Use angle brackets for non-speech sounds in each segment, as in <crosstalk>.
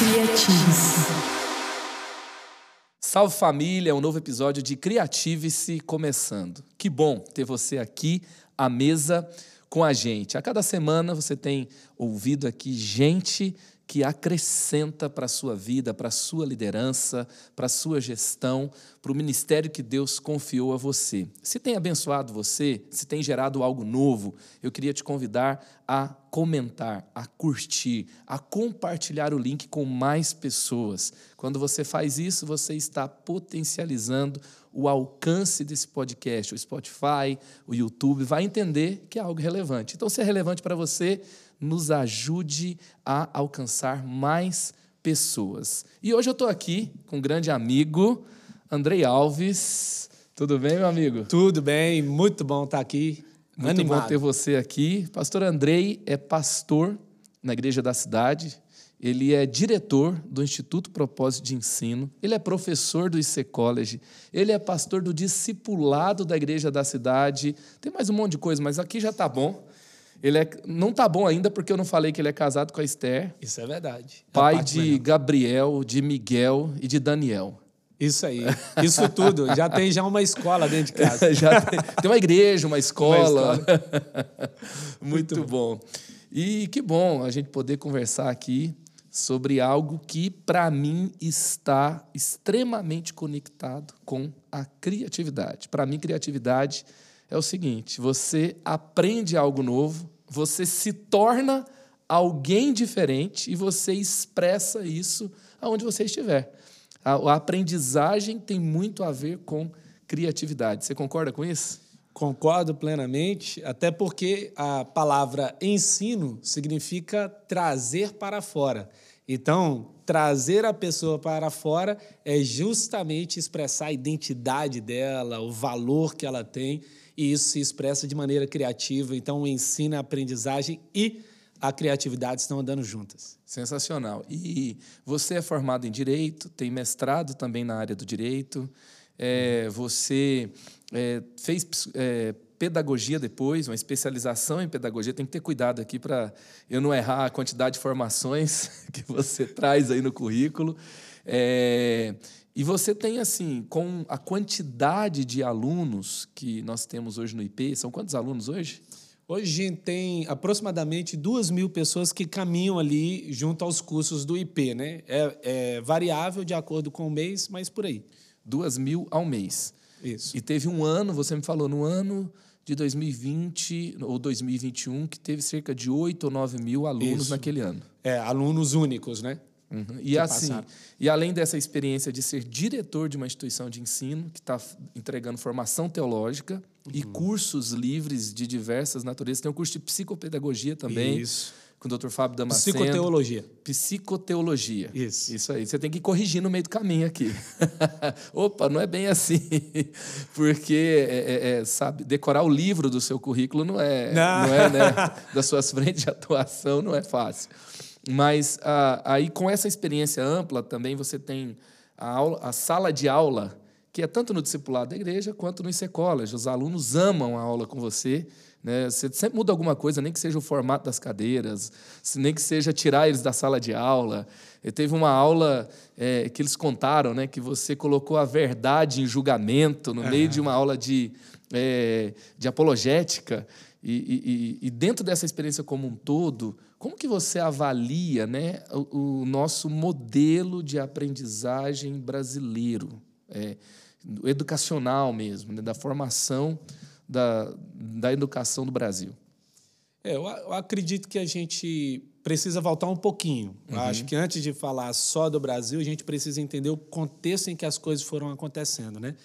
Criative-se. Salve família, um novo episódio de Criative-se começando. Que bom ter você aqui à mesa com a gente. A cada semana você tem ouvido aqui gente que acrescenta para a sua vida, para a sua liderança, para a sua gestão, para o ministério que Deus confiou a você. Se tem abençoado você, se tem gerado algo novo, eu queria te convidar a comentar, a curtir, a compartilhar o link com mais pessoas. Quando você faz isso, você está potencializando o alcance desse podcast. O Spotify, o YouTube vai entender que é algo relevante. Então, se é relevante para você, nos ajude a alcançar mais pessoas. E hoje eu estou aqui com um grande amigo, Andrei Alves. Tudo bem, meu amigo? Tudo bem, muito bom estar aqui. Muito Animado. bom ter você aqui. Pastor Andrei é pastor na igreja da cidade. Ele é diretor do Instituto Propósito de Ensino, ele é professor do IC College, ele é pastor do discipulado da igreja da cidade. Tem mais um monte de coisa, mas aqui já está bom. Ele é, não está bom ainda porque eu não falei que ele é casado com a Esther, Isso é verdade. A pai de melhor. Gabriel, de Miguel e de Daniel. Isso aí. Isso tudo. Já tem já uma escola dentro de casa. <laughs> Já tem, tem uma igreja, uma escola. Uma <laughs> Muito bom. E que bom a gente poder conversar aqui sobre algo que, para mim, está extremamente conectado com a criatividade. Para mim, criatividade é o seguinte: você aprende algo novo, você se torna alguém diferente e você expressa isso aonde você estiver. A, aprendizagem tem muito a ver com criatividade. Você concorda com isso? Concordo plenamente, até porque a palavra ensino significa trazer para fora. Então, trazer a pessoa para fora é justamente expressar a identidade dela, o valor que ela tem, e isso se expressa de maneira criativa. Então, o ensino, a aprendizagem e a criatividade estão andando juntas. Sensacional. E você é formado em direito, tem mestrado também na área do direito. É, você é, fez é, pedagogia depois, uma especialização em pedagogia. Tem que ter cuidado aqui para eu não errar a quantidade de formações <laughs> que você traz aí no currículo. É, e você tem, assim, com a quantidade de alunos que nós temos hoje no IP, são quantos alunos hoje? Hoje a gente tem aproximadamente duas mil pessoas que caminham ali junto aos cursos do IP, né? É, é variável de acordo com o mês, mas por aí. Duas mil ao mês. Isso. E teve um ano, você me falou, no ano de 2020 ou 2021, que teve cerca de 8 ou 9 mil alunos Isso. naquele ano. É, alunos únicos, né? Uhum. E assim, passaram. e além dessa experiência de ser diretor de uma instituição de ensino que está entregando formação teológica e Uhum. cursos livres de diversas naturezas, tem um curso de psicopedagogia também Isso. com o Dr. Fábio Damasceno. Psicoteologia. Psicoteologia. Isso. Isso aí. Você tem que ir corrigir no meio do caminho aqui. <laughs> Opa, não é bem assim. <laughs> Porque, é, é, é, sabe, decorar o livro do seu currículo não é, Não. não é né, <laughs> das suas frentes de atuação, não é fácil. Mas ah, aí, com essa experiência ampla, também você tem a, aula, a sala de aula, que é tanto no discipulado da igreja quanto no IC College. Os alunos amam a aula com você. Né? Você sempre muda alguma coisa, nem que seja o formato das cadeiras, nem que seja tirar eles da sala de aula. E teve uma aula eh, que eles contaram, né, que você colocou a verdade em julgamento no meio de uma aula de, eh, de apologética. E, e- e- e dentro dessa experiência como um todo, como que você avalia né, o, o nosso modelo de aprendizagem brasileiro, é, educacional mesmo, né, da formação da, da educação do Brasil? É, eu, eu acredito que a gente precisa voltar um pouquinho. Eu acho que antes de falar só do Brasil, a gente precisa entender o contexto em que as coisas foram acontecendo, né?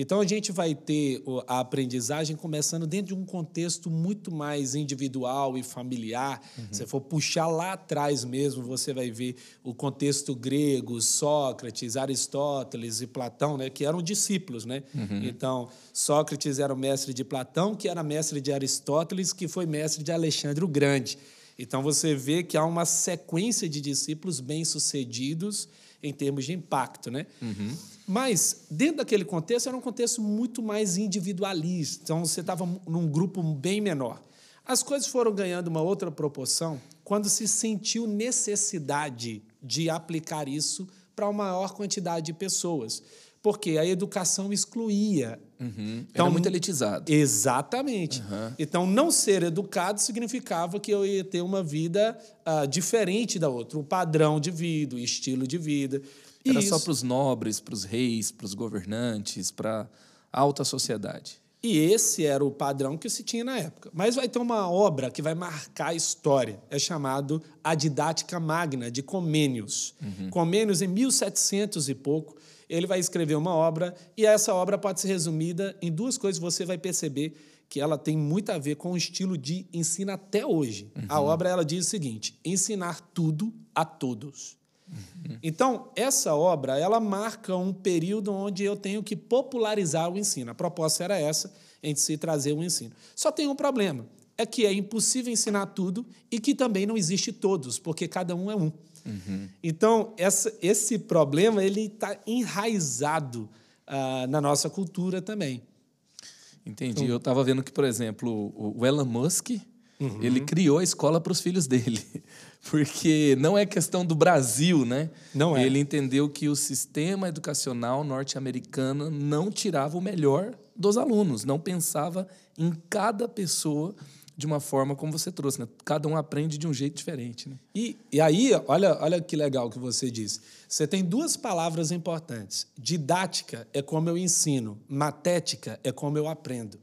Então a gente vai ter a aprendizagem começando dentro de um contexto muito mais individual e familiar. Se for puxar lá atrás mesmo, você vai ver o contexto grego, Sócrates, Aristóteles e Platão, né, que eram discípulos, né? Então Sócrates era o mestre de Platão, que era mestre de Aristóteles, que foi mestre de Alexandre o Grande. Então você vê que há uma sequência de discípulos bem-sucedidos em termos de impacto, né? Mas dentro daquele contexto era um contexto muito mais individualista. Então você estava num grupo bem menor. As coisas foram ganhando uma outra proporção quando se sentiu necessidade de aplicar isso para uma maior quantidade de pessoas. Porque a educação excluía. Uhum. Então, Era muito elitizado. Exatamente. Uhum. Então, não ser educado significava que eu ia ter uma vida uh, diferente da outra, um padrão de vida, um estilo de vida. Era isso... só para os nobres, para os reis, para os governantes, para a alta sociedade. E esse era o padrão que se tinha na época. Mas vai ter uma obra que vai marcar a história. É chamado A Didática Magna, de Comênios. Uhum. Comênios, em 1700 e pouco, ele vai escrever uma obra, e essa obra pode ser resumida em duas coisas. Você vai perceber que ela tem muito a ver com o estilo de ensino até hoje. Uhum. A obra ela diz o seguinte: ensinar tudo a todos. Então, essa obra, ela marca um período onde eu tenho que popularizar o ensino. A proposta era essa, em se trazer o ensino. Só tem um problema, é que é impossível ensinar tudo e que também não existe todos, porque cada um é um. Uhum. Então, essa, esse problema ele está enraizado uh, na nossa cultura também. Entendi. Então, Eu estava vendo que, por exemplo, o Elon Musk, Uhum. Ele criou a escola para os filhos dele. Porque não é questão do Brasil, né? Não é. Ele entendeu que o sistema educacional norte-americano não tirava o melhor dos alunos, não pensava em cada pessoa de uma forma como você trouxe, né? Cada um aprende de um jeito diferente, né? E, e aí, olha, olha que legal que você disse. Você tem duas palavras importantes. Didática é como eu ensino, matética é como eu aprendo.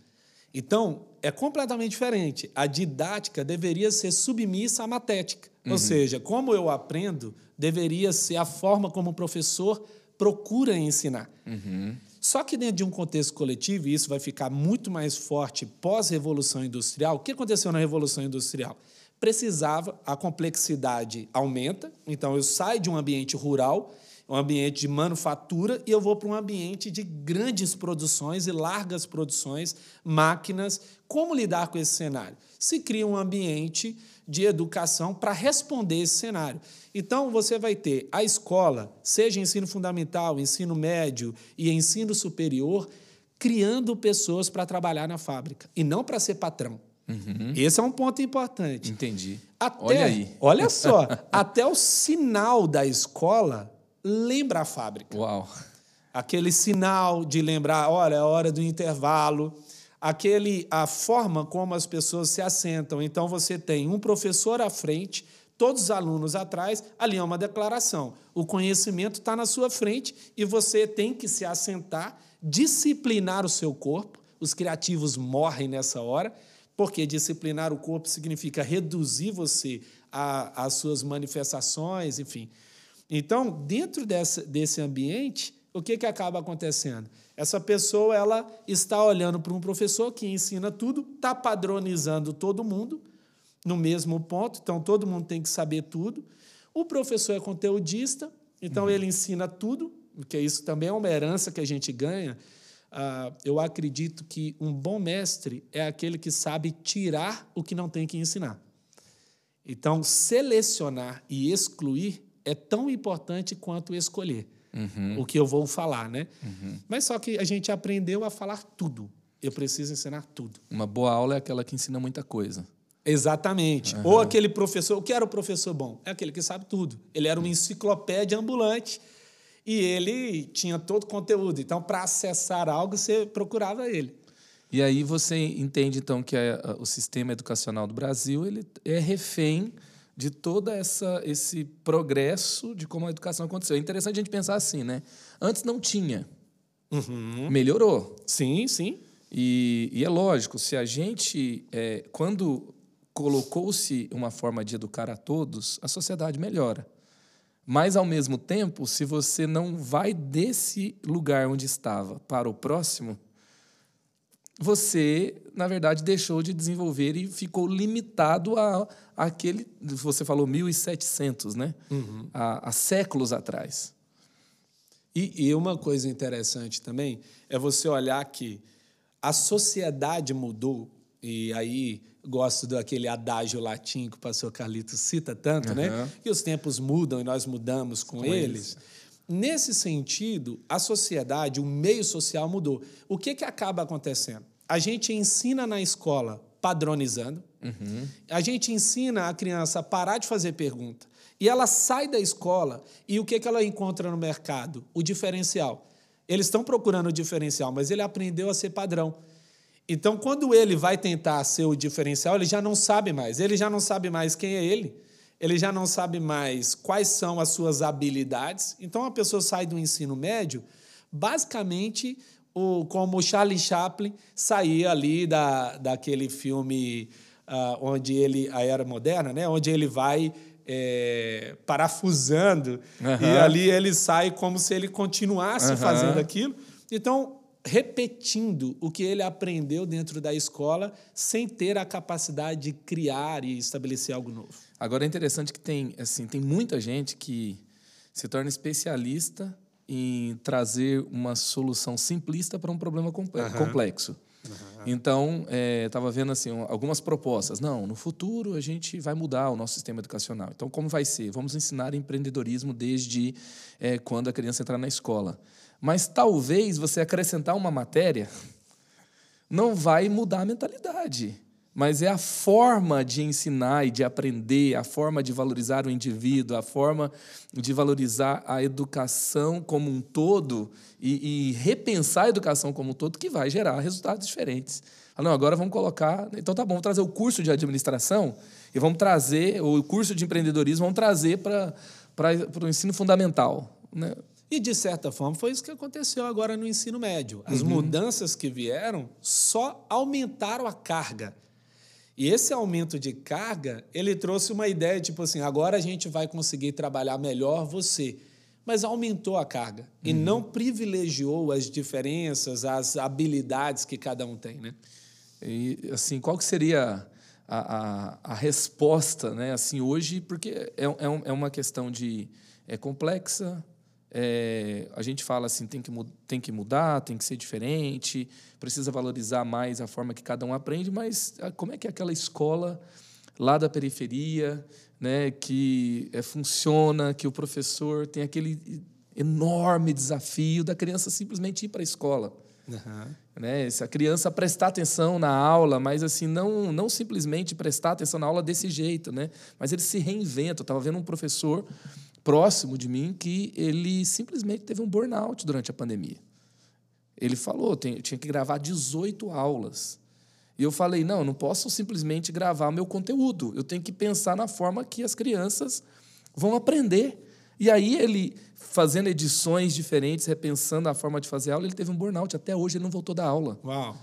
Então, é completamente diferente. A didática deveria ser submissa à matética. Uhum. Ou seja, como eu aprendo, deveria ser a forma como o professor procura ensinar. Uhum. Só que dentro de um contexto coletivo, e isso vai ficar muito mais forte pós-revolução industrial, o que aconteceu na revolução industrial? Precisava, a complexidade aumenta, então eu saio de um ambiente rural um ambiente de manufatura e eu vou para um ambiente de grandes produções e largas produções, máquinas. Como lidar com esse cenário? Se cria um ambiente de educação para responder esse cenário. Então, você vai ter a escola, seja ensino fundamental, ensino médio e ensino superior, criando pessoas para trabalhar na fábrica e não para ser patrão. Uhum. Esse é um ponto importante. Entendi. Até, olha aí. Olha só, <laughs> até o sinal da escola lembra a fábrica. Uau! Aquele sinal de lembrar, olha, é hora do intervalo, aquele a forma como as pessoas se assentam. Então você tem um professor à frente, todos os alunos atrás, ali é uma declaração. O conhecimento está na sua frente e você tem que se assentar, disciplinar o seu corpo. Os criativos morrem nessa hora, porque disciplinar o corpo significa reduzir você às suas manifestações, enfim. Então, dentro dessa, desse ambiente, o que, que acaba acontecendo? Essa pessoa ela está olhando para um professor que ensina tudo, está padronizando todo mundo no mesmo ponto, então todo mundo tem que saber tudo. O professor é conteudista, então uhum. ele ensina tudo, porque isso também é uma herança que a gente ganha. Uh, eu acredito que um bom mestre é aquele que sabe tirar o que não tem que ensinar. Então, selecionar e excluir é tão importante quanto escolher uhum. o que eu vou falar, né? Uhum. Mas só que a gente aprendeu a falar tudo. Eu preciso ensinar tudo. Uma boa aula é aquela que ensina muita coisa. Exatamente. Uhum. Ou aquele professor, o que era o professor bom? É aquele que sabe tudo. Ele era uma enciclopédia ambulante e ele tinha todo o conteúdo. Então, para acessar algo, você procurava ele. E aí você entende então que a, a, o sistema educacional do Brasil ele é refém de todo essa, esse progresso de como a educação aconteceu. É interessante a gente pensar assim, né? Antes não tinha. Uhum. Melhorou. Sim, sim. E, e, é lógico, se a gente, é, quando colocou-se uma forma de educar a todos, a sociedade melhora. Mas, ao mesmo tempo, se você não vai desse lugar onde estava para o próximo, você, na verdade, deixou de desenvolver e ficou limitado a, a aquele, você falou 1700, né? Uhum. Há, séculos atrás. E, e uma coisa interessante também é você olhar que a sociedade mudou, e aí gosto daquele adágio latim que o pastor Carlito cita tanto, uhum. né? Que os tempos mudam e nós mudamos com, com eles. eles. Nesse sentido, a sociedade, o meio social mudou. O que, que acaba acontecendo? A gente ensina na escola padronizando. Uhum. A gente ensina a criança a parar de fazer pergunta. E ela sai da escola e o que, que ela encontra no mercado? O diferencial. Eles estão procurando o diferencial, mas ele aprendeu a ser padrão. Então, quando ele vai tentar ser o diferencial, ele já não sabe mais. Ele já não sabe mais quem é ele. Ele já não sabe mais quais são as suas habilidades. Então, a pessoa sai do ensino médio, basicamente, o, como o Charlie Chaplin saía ali da, daquele filme uh, onde ele, a Era Moderna, né? onde ele vai é, parafusando uhum. e ali ele sai como se ele continuasse uhum. fazendo aquilo. Então, repetindo o que ele aprendeu dentro da escola sem ter a capacidade de criar e estabelecer algo novo. Agora é interessante que tem, assim, tem muita gente que se torna especialista em trazer uma solução simplista para um problema complexo. Uhum. Então, estava é, vendo assim, algumas propostas. Não, no futuro a gente vai mudar o nosso sistema educacional. Então, como vai ser? Vamos ensinar empreendedorismo desde é, quando a criança entrar na escola. Mas talvez você acrescentar uma matéria não vai mudar a mentalidade mas é a forma de ensinar e de aprender, a forma de valorizar o indivíduo, a forma de valorizar a educação como um todo e, e repensar a educação como um todo que vai gerar resultados diferentes. Ah, não, agora vamos colocar. Então tá bom, vamos trazer o curso de administração e vamos trazer, o curso de empreendedorismo, vamos trazer para o ensino fundamental. Né? E, de certa forma, foi isso que aconteceu agora no ensino médio. As uhum. mudanças que vieram só aumentaram a carga e esse aumento de carga, ele trouxe uma ideia tipo assim, agora a gente vai conseguir trabalhar melhor você, mas aumentou a carga uhum. e não privilegiou as diferenças, as habilidades que cada um tem, né? E assim, qual que seria a, a, a resposta, né? Assim hoje, porque é, é, é uma questão de é complexa, é, a gente fala assim, tem que, tem que mudar, tem que ser diferente, precisa valorizar mais a forma que cada um aprende, mas ah, como é que é aquela escola lá da periferia, né, que é, funciona, que o professor tem aquele enorme desafio da criança simplesmente ir para a escola. Uhum. Né? Se a criança prestar atenção na aula, mas assim não não simplesmente prestar atenção na aula desse jeito, né? mas ele se reinventa. Eu estava vendo um professor próximo de mim que ele simplesmente teve um burnout durante a pandemia. Ele falou, tem, tinha que gravar 18 aulas. E eu falei, não, eu não posso simplesmente gravar meu conteúdo. Eu tenho que pensar na forma que as crianças vão aprender. E aí ele, fazendo edições diferentes, repensando a forma de fazer aula, ele teve um burnout. Até hoje ele não voltou da aula. Uau!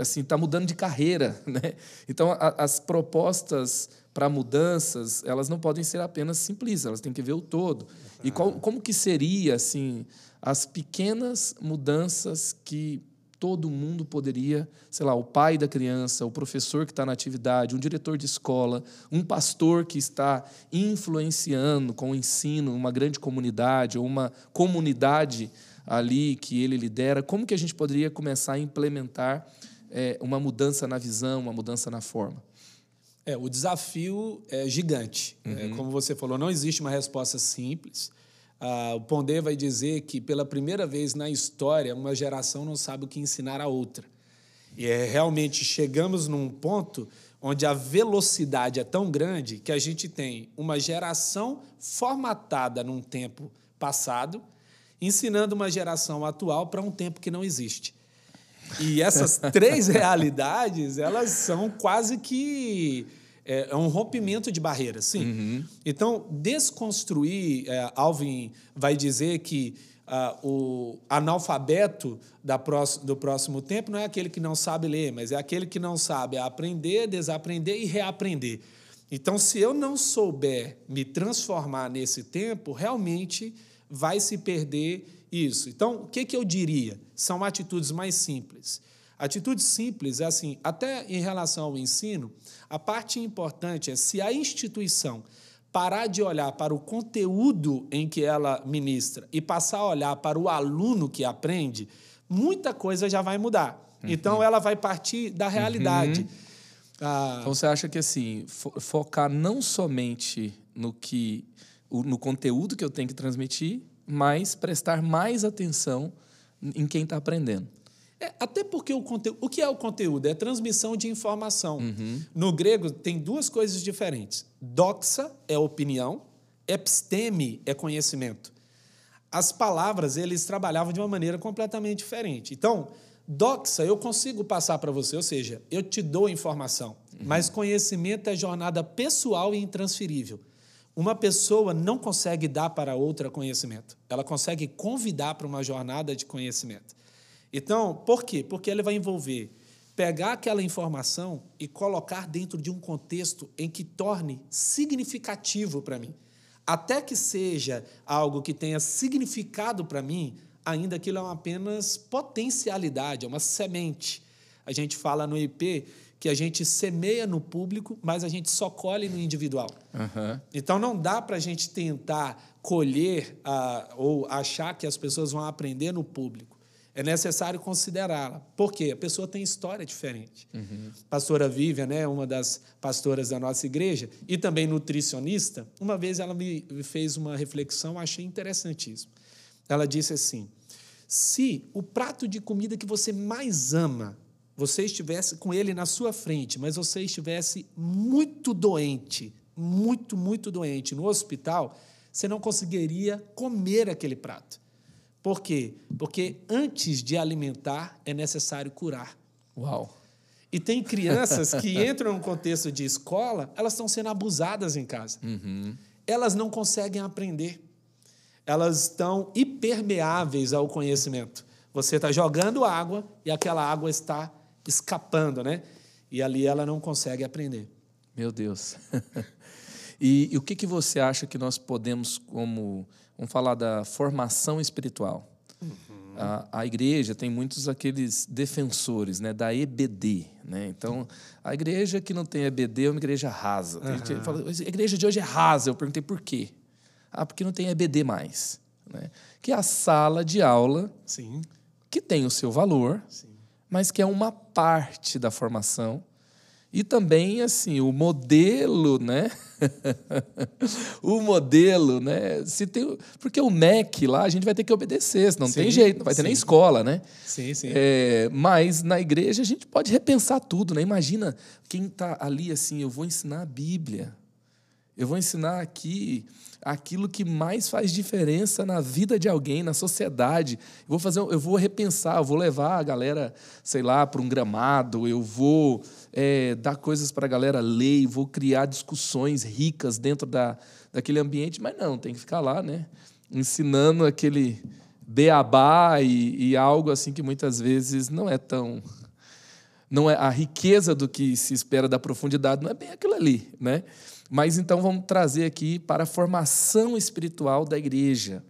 Assim, está mudando de carreira. <laughs> Né? Então, a, as propostas para mudanças, elas não podem ser apenas simples, elas têm que ver o todo. E qual, como que seria assim as pequenas mudanças que todo mundo poderia, sei lá, o pai da criança, o professor que está na atividade, um diretor de escola, um pastor que está influenciando com o ensino uma grande comunidade ou uma comunidade ali que ele lidera, como que a gente poderia começar a implementar é, uma mudança na visão, uma mudança na forma? É, o desafio é gigante. É, uhum. É, como você falou, não existe uma resposta simples. Ah, o Pondé vai dizer que, pela primeira vez na história, uma geração não sabe o que ensinar a outra. E é, realmente chegamos num ponto onde a velocidade é tão grande que a gente tem uma geração formatada num tempo passado, ensinando uma geração atual para um tempo que não existe. E essas <laughs> três realidades, elas são quase que é, é um rompimento de barreiras, sim. Uhum. Então, desconstruir, é, Alvin vai dizer que uh, o analfabeto da próximo, do próximo tempo não é aquele que não sabe ler, mas é aquele que não sabe aprender, desaprender e reaprender. Então, se eu não souber me transformar nesse tempo, realmente vai se perder isso. Então, o que, que eu diria? São atitudes mais simples. Atitudes simples é assim, até em relação ao ensino, a parte importante é se a instituição parar de olhar para o conteúdo em que ela ministra e passar a olhar para o aluno que aprende, muita coisa já vai mudar. Uhum. Então, ela vai partir da realidade. Uhum. Ah, então, você acha que assim, focar não somente no que no conteúdo que eu tenho que transmitir, mas prestar mais atenção em quem está aprendendo. É, até porque o conteúdo. O que é o conteúdo? É transmissão de informação. Uhum. No grego tem duas coisas diferentes. Doxa é opinião, episteme é conhecimento. As palavras eles trabalhavam de uma maneira completamente diferente. Então, doxa eu consigo passar para você, ou seja, eu te dou informação, uhum. mas conhecimento é jornada pessoal e intransferível. Uma pessoa não consegue dar para outra conhecimento, ela consegue convidar para uma jornada de conhecimento. Então, por quê? Porque ele vai envolver pegar aquela informação e colocar dentro de um contexto em que torne significativo para mim. Até que seja algo que tenha significado para mim, ainda aquilo é apenas potencialidade, é uma semente. A gente fala no IP que a gente semeia no público, mas a gente só colhe no individual. Uhum. Então não dá para a gente tentar colher uh, ou achar que as pessoas vão aprender no público é necessário considerá-la. Por quê? A pessoa tem história diferente. Uhum. Pastora Vivian, né, uma das pastoras da nossa igreja, e também nutricionista, uma vez ela me fez uma reflexão, achei interessantíssimo. Ela disse assim: se o prato de comida que você mais ama, você estivesse com ele na sua frente, mas você estivesse muito doente, muito, muito doente no hospital, você não conseguiria comer aquele prato. Por quê? Porque antes de alimentar é necessário curar. Uau! E tem crianças que <laughs> entram no contexto de escola, elas estão sendo abusadas em casa. Uhum. Elas não conseguem aprender. Elas estão hipermeáveis ao conhecimento. Você está jogando água e aquela água está escapando, né? E ali ela não consegue aprender. Meu Deus. <laughs> e, e o que, que você acha que nós podemos, como Vamos falar da formação espiritual. Uhum. A, a, igreja tem muitos aqueles defensores né, da EBD. Né? Então, a igreja que não tem EBD é uma igreja rasa. Uhum. A, gente fala, a igreja de hoje é rasa. Eu perguntei por quê. Ah, porque não tem EBD mais. Né? Que é a sala de aula Sim. que tem o seu valor, Sim. Mas que é uma parte da formação e também, assim, o modelo, né? <laughs> o modelo, né? Se tem, porque o MEC lá a gente vai ter que obedecer, não sim, tem jeito, não vai ter sim. nem escola, né? Sim, sim. É, mas na igreja a gente pode repensar tudo, né? Imagina quem está ali assim, eu vou ensinar a Bíblia. Eu vou ensinar aqui aquilo que mais faz diferença na vida de alguém, na sociedade. Eu vou fazer, eu vou repensar, eu vou levar a galera, sei lá, para um gramado, eu vou é, dar coisas para a galera ler, vou criar discussões ricas dentro da, daquele ambiente, mas não, tem que ficar lá, né? Ensinando aquele beabá e, e algo assim que muitas vezes não é tão não é a riqueza do que se espera da profundidade não é bem aquilo ali, né? Mas então vamos trazer aqui para a formação espiritual da igreja.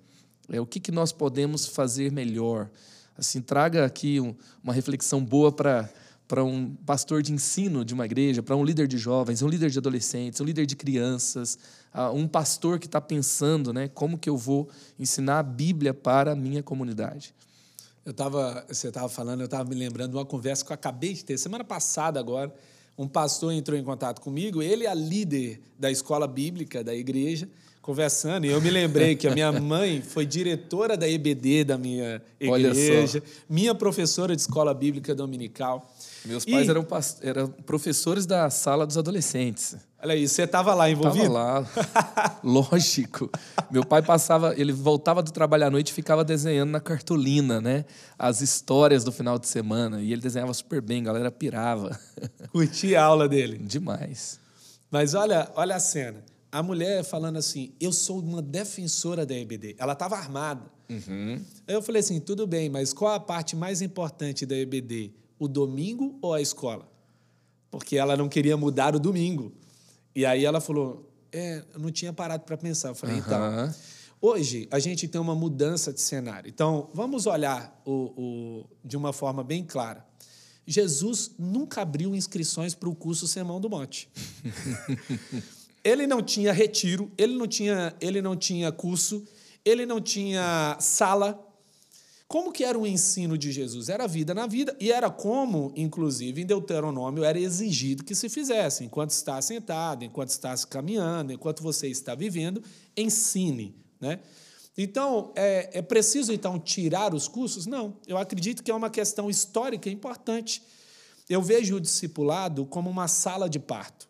É o que, que nós podemos fazer melhor. Assim, traga aqui um, uma reflexão boa para para um pastor de ensino de uma igreja, para um líder de jovens, um líder de adolescentes, um líder de crianças, um pastor que está pensando, né, como que eu vou ensinar a Bíblia para a minha comunidade. Eu tava, você estava falando, eu estava me lembrando de uma conversa que eu acabei de ter semana passada agora um pastor entrou em contato comigo, ele é a líder da escola bíblica da igreja, conversando, e eu me lembrei que a minha <laughs> mãe foi diretora da EBD da minha igreja, minha professora de escola bíblica dominical. Meus pais e... eram, eram professores da sala dos adolescentes. Olha aí, você estava lá envolvido? Estava lá, <laughs> lógico. Meu pai passava, ele voltava do trabalho à noite e ficava desenhando na cartolina, né? As histórias do final de semana. E ele desenhava super bem, a galera pirava. <laughs> Curtia a aula dele? Demais. Mas olha, olha a cena. A mulher falando assim, eu sou uma defensora da EBD. Ela estava armada. Uhum. Aí eu falei assim, tudo bem, mas qual a parte mais importante da EBD? O domingo ou a escola? Porque ela não queria mudar o domingo. E aí ela falou: é, eu não tinha parado para pensar. Eu falei: uhum. então. Hoje a gente tem uma mudança de cenário. Então, vamos olhar o, o, de uma forma bem clara. Jesus nunca abriu inscrições para o curso Sermão do Monte. <laughs> ele não tinha retiro, ele não tinha, ele não tinha curso, ele não tinha sala, como que era o ensino de Jesus? Era vida na vida e era como, inclusive, em Deuteronômio era exigido que se fizesse. Enquanto está sentado, enquanto está caminhando, enquanto você está vivendo, ensine. Né? Então, é, é preciso, então, tirar os cursos? Não. Eu acredito que é uma questão histórica importante. Eu vejo o discipulado como uma sala de parto.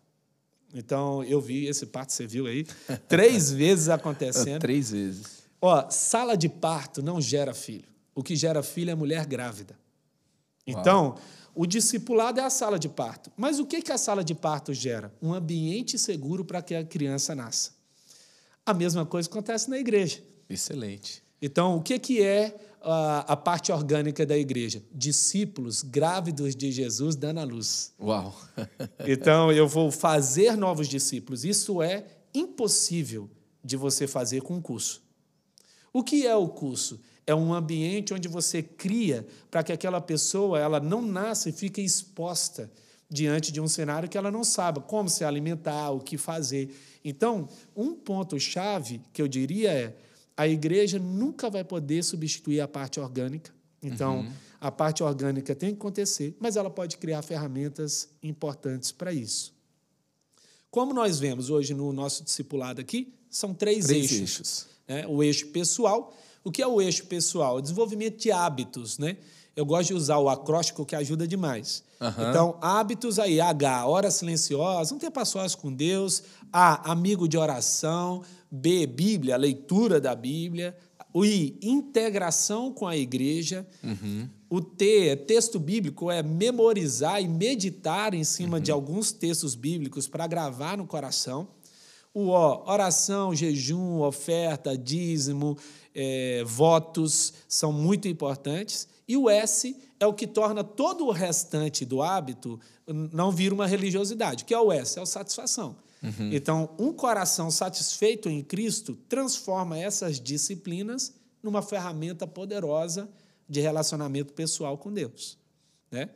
Então, eu vi esse parto, você viu aí, <laughs> três vezes acontecendo. três vezes. Ó, sala de parto não gera filho. O que gera filho é mulher grávida. Então, Uau. o discipulado é a sala de parto. Mas o que, que a sala de parto gera? Um ambiente seguro para que a criança nasça. A mesma coisa acontece na igreja. Excelente. Então, o que, que é a, parte orgânica da igreja? Discípulos grávidos de Jesus dando a luz. Uau! <laughs> então, eu vou fazer novos discípulos. Isso é impossível de você fazer com um curso. O que é o curso? É um ambiente onde você cria para que aquela pessoa ela não nasça e fique exposta diante de um cenário que ela não sabe como se alimentar, o que fazer. Então, um ponto chave que eu diria é a igreja nunca vai poder substituir a parte orgânica. Então, uhum. a parte orgânica tem que acontecer, mas ela pode criar ferramentas importantes para isso. Como nós vemos hoje no nosso discipulado aqui, são três, três eixos. eixos. Né? O eixo pessoal. O que é o eixo pessoal? O desenvolvimento de hábitos. Né? Eu gosto de usar o acróstico que ajuda demais. Uhum. Então, hábitos aí, H, hora silenciosa, um tempo a sós com Deus. A, amigo de oração. B, Bíblia, leitura da Bíblia. O I, integração com a igreja. Uhum. O T, texto bíblico, é memorizar e meditar em cima uhum. de alguns textos bíblicos para gravar no coração. O O, oração, jejum, oferta, dízimo, é, votos são muito importantes. E o S é o que torna todo o restante do hábito não vir uma religiosidade. Que é o S? É a satisfação. Uhum. Então, um coração satisfeito em Cristo transforma essas disciplinas numa ferramenta poderosa de relacionamento pessoal com Deus. Né?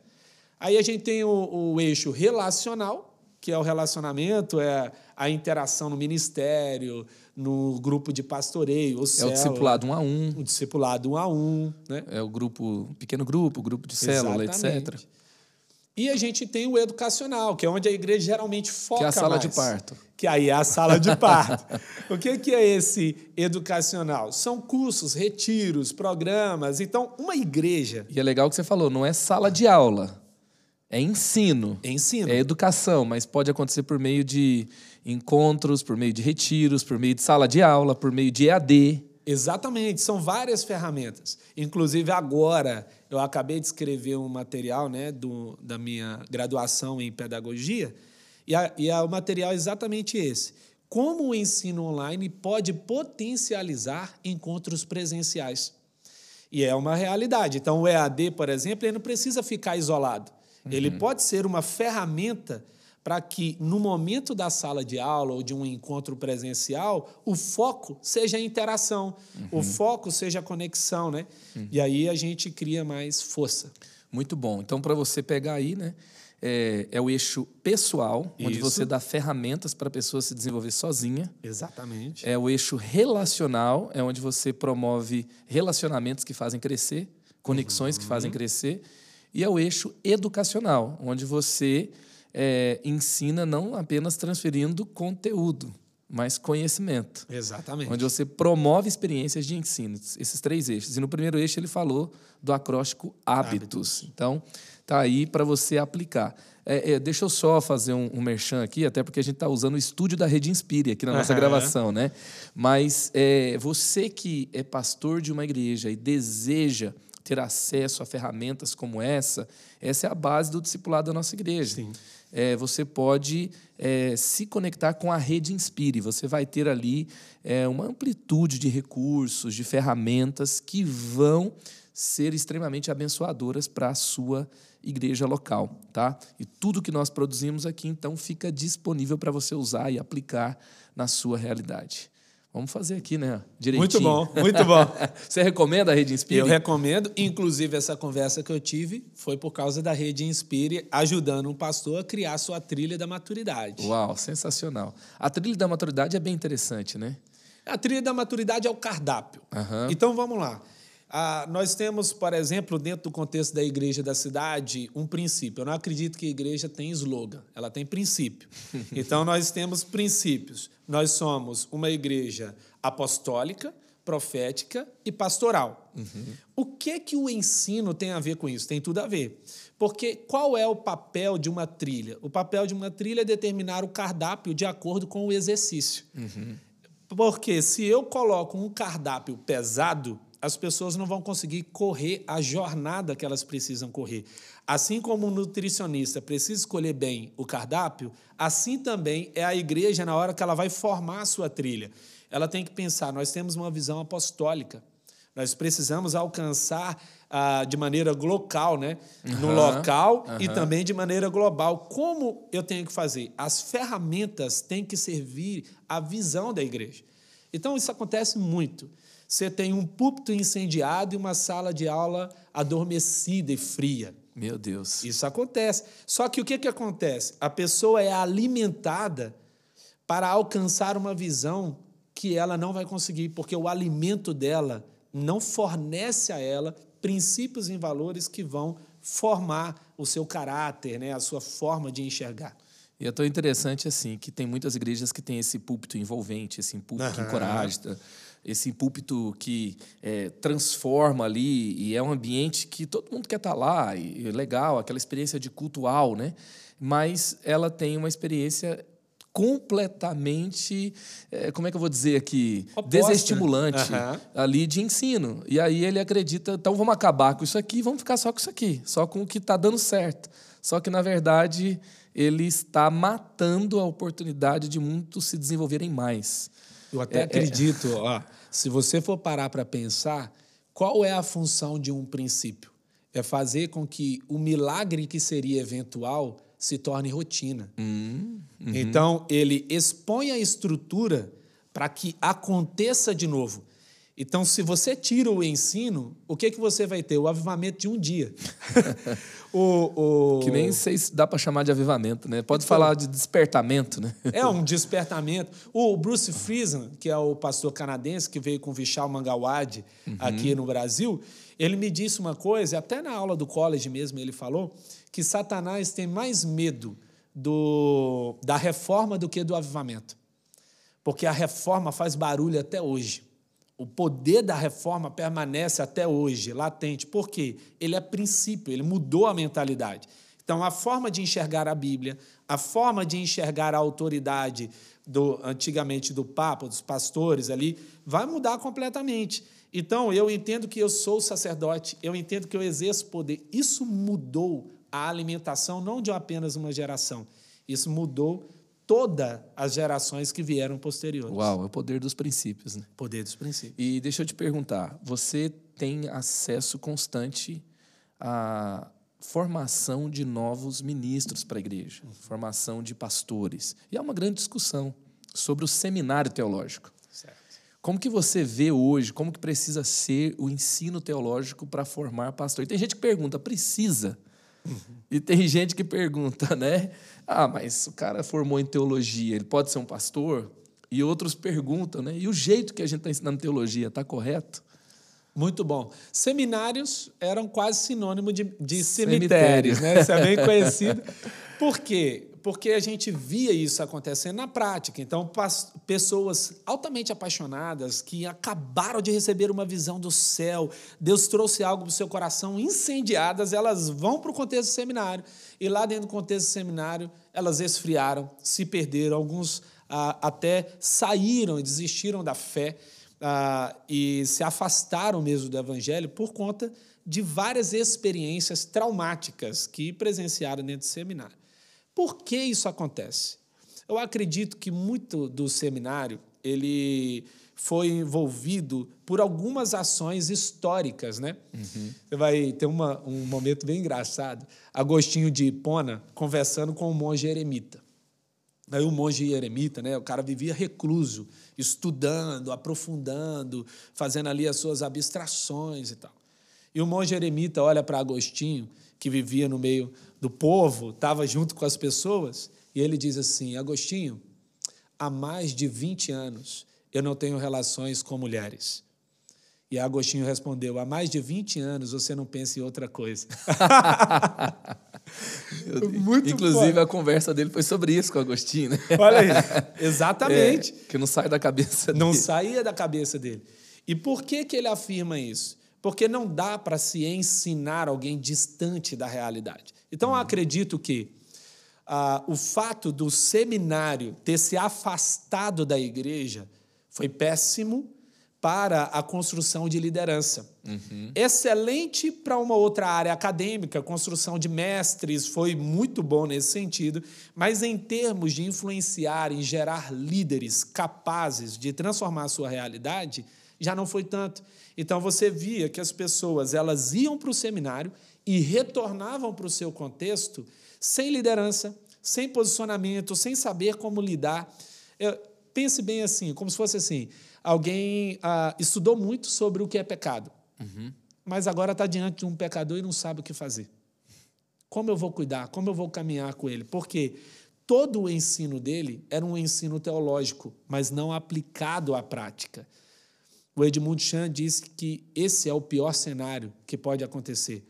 Aí a gente tem o, o eixo relacional, que é o relacionamento, é a interação no ministério, no grupo de pastoreio. é o discipulado um a um. O discipulado um a um. Né? É o grupo, pequeno grupo, grupo de célula, Exatamente. etc. E a gente tem o educacional, que é onde a igreja geralmente foca Que é a sala mais, de parto. Que aí é a sala de <laughs> parto. o que, que é esse educacional? São cursos, retiros, programas. Então, uma igreja... E é legal o que você falou, não é sala de aula. É ensino. É ensino. É educação, mas pode acontecer por meio de encontros, por meio de retiros, por meio de sala de aula, por meio de EAD. Exatamente, são várias ferramentas. Inclusive, agora, eu acabei de escrever um material né, do, da minha graduação em pedagogia, e, a, e a, o material é exatamente esse. Como o ensino online pode potencializar encontros presenciais. E é uma realidade. Então, o EAD, por exemplo, ele não precisa ficar isolado. Uhum. Ele pode ser uma ferramenta para que, no momento da sala de aula ou de um encontro presencial, o foco seja a interação, uhum. o foco seja a conexão, né? Uhum. E aí a gente cria mais força. Muito bom. Então, para você pegar aí, né? É, é, o eixo pessoal, Isso. onde você dá ferramentas para a pessoa se desenvolver sozinha. Exatamente. É o eixo relacional, é onde você promove relacionamentos que fazem crescer, conexões uhum. que fazem crescer. E é o eixo educacional, onde você é, ensina não apenas transferindo conteúdo, mas conhecimento. Exatamente. Onde você promove experiências de ensino, esses três eixos. E no primeiro eixo ele falou do acróstico hábitos. hábitos. Então, tá aí para você aplicar. É, é, deixa eu só fazer um, um merchan aqui, até porque a gente está usando o estúdio da Rede Inspire aqui na nossa uhum. gravação, né? Mas é, você que é pastor de uma igreja e deseja ter acesso a ferramentas como essa, essa é a base do discipulado da nossa igreja. É, você pode é, se conectar com a rede Inspire. Você vai ter ali é, uma amplitude de recursos, de ferramentas que vão ser extremamente abençoadoras para a sua igreja local, tá? E tudo que nós produzimos aqui então fica disponível para você usar e aplicar na sua realidade. Vamos fazer aqui, né? Direitinho. Muito bom, muito bom. <laughs> Você recomenda a Rede Inspire? Eu recomendo. Inclusive, essa conversa que eu tive foi por causa da Rede Inspire ajudando um pastor a criar sua trilha da maturidade. Uau, sensacional. A trilha da maturidade é bem interessante, né? A trilha da maturidade é o cardápio. Uhum. Então, vamos lá. Ah, nós temos, por exemplo, dentro do contexto da igreja da cidade, um princípio. Eu não acredito que a igreja tem slogan, ela tem princípio. <laughs> Então, nós temos princípios. Nós somos uma igreja apostólica, profética e pastoral. Uhum. O que que o ensino tem a ver com isso? Tem tudo a ver. Porque qual é o papel de uma trilha? O papel de uma trilha é determinar o cardápio de acordo com o exercício. Uhum. Porque se eu coloco um cardápio pesado, as pessoas não vão conseguir correr a jornada que elas precisam correr. Assim como o nutricionista precisa escolher bem o cardápio, assim também é a igreja na hora que ela vai formar a sua trilha. Ela tem que pensar: nós temos uma visão apostólica. Nós precisamos alcançar ah, de maneira local, né? Uhum, no local uhum. e também de maneira global. Como eu tenho que fazer? As ferramentas têm que servir à visão da igreja. Então, isso acontece muito. Você tem um púlpito incendiado e uma sala de aula adormecida e fria. Meu Deus. Isso acontece. Só que o que, que acontece? A pessoa é alimentada para alcançar uma visão que ela não vai conseguir, porque o alimento dela não fornece a ela princípios e valores que vão formar o seu caráter, né, a sua forma de enxergar. E é tão interessante assim que tem muitas igrejas que têm esse púlpito envolvente, esse púlpito uhum. que encoraja, esse púlpito que é, transforma ali e é um ambiente que todo mundo quer estar lá e é legal, aquela experiência de cultual, né? Mas ela tem uma experiência completamente, é, como é que eu vou dizer aqui, Oposta. desestimulante uhum. ali de ensino. E aí ele acredita, então vamos acabar com isso aqui, vamos ficar só com isso aqui, só com o que está dando certo. Só que na verdade ele está matando a oportunidade de muitos se desenvolverem mais. Eu até é, é. acredito, é... ó, se você for parar para pensar, qual é a função de um princípio? É fazer com que o milagre que seria eventual se torne rotina. Hum, uhum. Então, ele expõe a estrutura para que aconteça de novo. Então, se você tira o ensino, o que, que você vai ter? O avivamento de um dia. <laughs> o, o... Que nem sei se dá para chamar de avivamento, né? Pode então, falar de despertamento, né? <laughs> é um despertamento. O Bruce Friesen, que é o pastor canadense que veio com o Vishal Mangawad uhum. aqui no Brasil, ele me disse uma coisa, até na aula do college mesmo ele falou, que Satanás tem mais medo do, da reforma do que do avivamento. Porque a reforma faz barulho até hoje. O poder da reforma permanece até hoje, latente. Por quê? Ele é princípio, ele mudou a mentalidade. Então, a forma de enxergar a Bíblia, a forma de enxergar a autoridade do antigamente do Papa, dos pastores ali, vai mudar completamente. Então, eu entendo que eu sou sacerdote, eu entendo que eu exerço poder. Isso mudou a alimentação não de apenas uma geração. Isso mudou todas as gerações que vieram posteriores. Uau, é o poder dos princípios, né? Poder dos princípios. E deixa eu te perguntar, você tem acesso constante à formação de novos ministros para a igreja, uhum. formação de pastores. E há uma grande discussão sobre o seminário teológico. Certo. Como que você vê hoje, como que precisa ser o ensino teológico para formar pastor? E tem gente que pergunta, precisa? E tem gente que pergunta, <laughs> né? Ah, mas o cara formou em teologia, ele pode ser um pastor? E outros perguntam, né? E o jeito que a gente está ensinando teologia está correto? Muito bom. Seminários eram quase sinônimo de, de cemitérios, Cemitério. né? Isso é bem <laughs> conhecido. Por quê? Porque a gente via isso acontecendo na prática. Então, pessoas altamente apaixonadas que acabaram de receber uma visão do céu, Deus trouxe algo para o seu coração, incendiadas, elas vão para o contexto do seminário. E lá dentro do contexto do seminário, elas esfriaram, se perderam, alguns ah, até saíram e desistiram da fé ah, e se afastaram mesmo do evangelho por conta de várias experiências traumáticas que presenciaram dentro do seminário. Por que isso acontece? Eu acredito que muito do seminário ele foi envolvido por algumas ações históricas, né? Uhum. Você vai ter uma, um momento bem engraçado. Agostinho de Hipona conversando com o monge eremita. Aí o monge eremita, né? O cara vivia recluso, estudando, aprofundando, fazendo ali as suas abstrações e tal. E o monge eremita olha para Agostinho, que vivia no meio do povo, estava junto com as pessoas, e ele diz assim: Agostinho, há mais de 20 anos eu não tenho relações com mulheres. E Agostinho respondeu: há mais de 20 anos você não pensa em outra coisa. <laughs> Muito Inclusive, a conversa dele foi sobre isso com Agostinho. Né? Olha aí, <laughs> exatamente. É, que não sai da cabeça dele. Não saía da cabeça dele. E por que, que ele afirma isso? Porque não dá para se ensinar alguém distante da realidade. Então, eu acredito que ah, o fato do seminário ter se afastado da igreja foi péssimo para a construção de liderança. Uhum. Excelente para uma outra área acadêmica, construção de mestres, foi muito bom nesse sentido, mas em termos de influenciar e gerar líderes capazes de transformar a sua realidade, já não foi tanto. Então você via que as pessoas elas iam para o seminário e retornavam para o seu contexto sem liderança, sem posicionamento, sem saber como lidar. Eu, pense bem assim, como se fosse assim: alguém ah, estudou muito sobre o que é pecado, uhum. mas agora está diante de um pecador e não sabe o que fazer. Como eu vou cuidar? Como eu vou caminhar com ele? Porque todo o ensino dele era um ensino teológico, mas não aplicado à prática. O Edmund Chan disse que esse é o pior cenário que pode acontecer.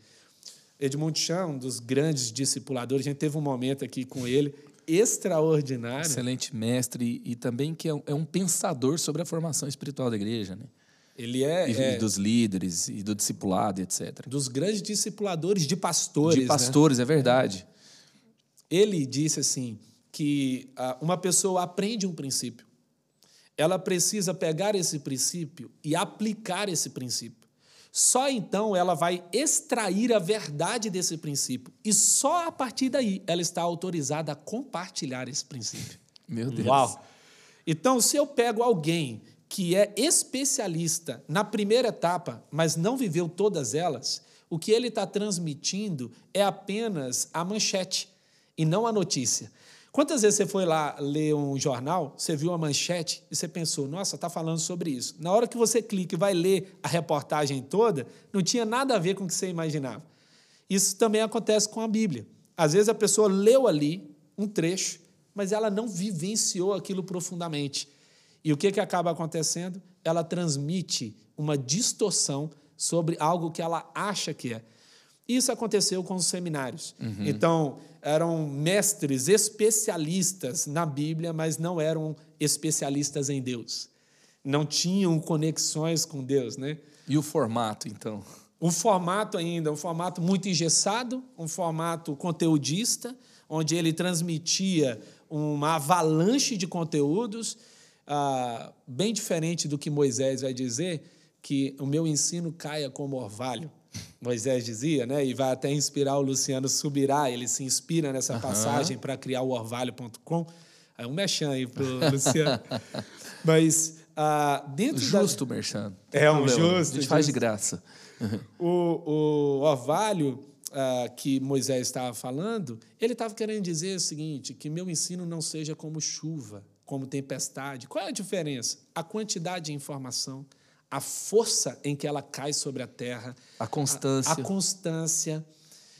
Edmund Chan, um dos grandes discipuladores, a gente teve um momento aqui com ele extraordinário. Excelente mestre e também que é um, é pensador sobre a formação espiritual da igreja, né? Ele é, e, é, dos líderes e do discipulado, etc. Dos grandes discipuladores de pastores. De pastores, né? é verdade. Ele disse assim que uh, uma pessoa aprende um princípio, ela precisa pegar esse princípio e aplicar esse princípio. Só então ela vai extrair a verdade desse princípio. E só a partir daí ela está autorizada a compartilhar esse princípio. Meu Deus. Uau! Então, se eu pego alguém que é especialista na primeira etapa, mas não viveu todas elas, o que ele está transmitindo é apenas a manchete e não a notícia. Quantas vezes você foi lá ler um jornal, você viu uma manchete e você pensou, nossa, está falando sobre isso. Na hora que você clica e vai ler a reportagem toda, não tinha nada a ver com o que você imaginava. Isso também acontece com a Bíblia. Às vezes a pessoa leu ali um trecho, mas ela não vivenciou aquilo profundamente. E o que, que acaba acontecendo? Ela transmite uma distorção sobre algo que ela acha que é. Isso aconteceu com os seminários. Uhum. Então, eram mestres especialistas na Bíblia, mas não eram especialistas em Deus. Não tinham conexões com Deus, né? E o formato, então? O formato ainda, um formato muito engessado, um formato conteudista, onde ele transmitia uma avalanche de conteúdos, ah, bem diferente do que Moisés vai dizer, que o meu ensino caia como orvalho. Moisés dizia, né? E vai até inspirar o Luciano Subirá, ele se inspira nessa uhum. passagem para criar o orvalho.com. É um mechan aí para o Luciano. <laughs> Mas ah, dentro Justo, da... merchan. É um justo. A gente faz de graça. <laughs> o, o orvalho ah, que Moisés estava falando, ele estava querendo dizer o seguinte, que meu ensino não seja como chuva, como tempestade. Qual é a diferença? A quantidade de informação, a força em que ela cai sobre a terra, a constância, a, a constância,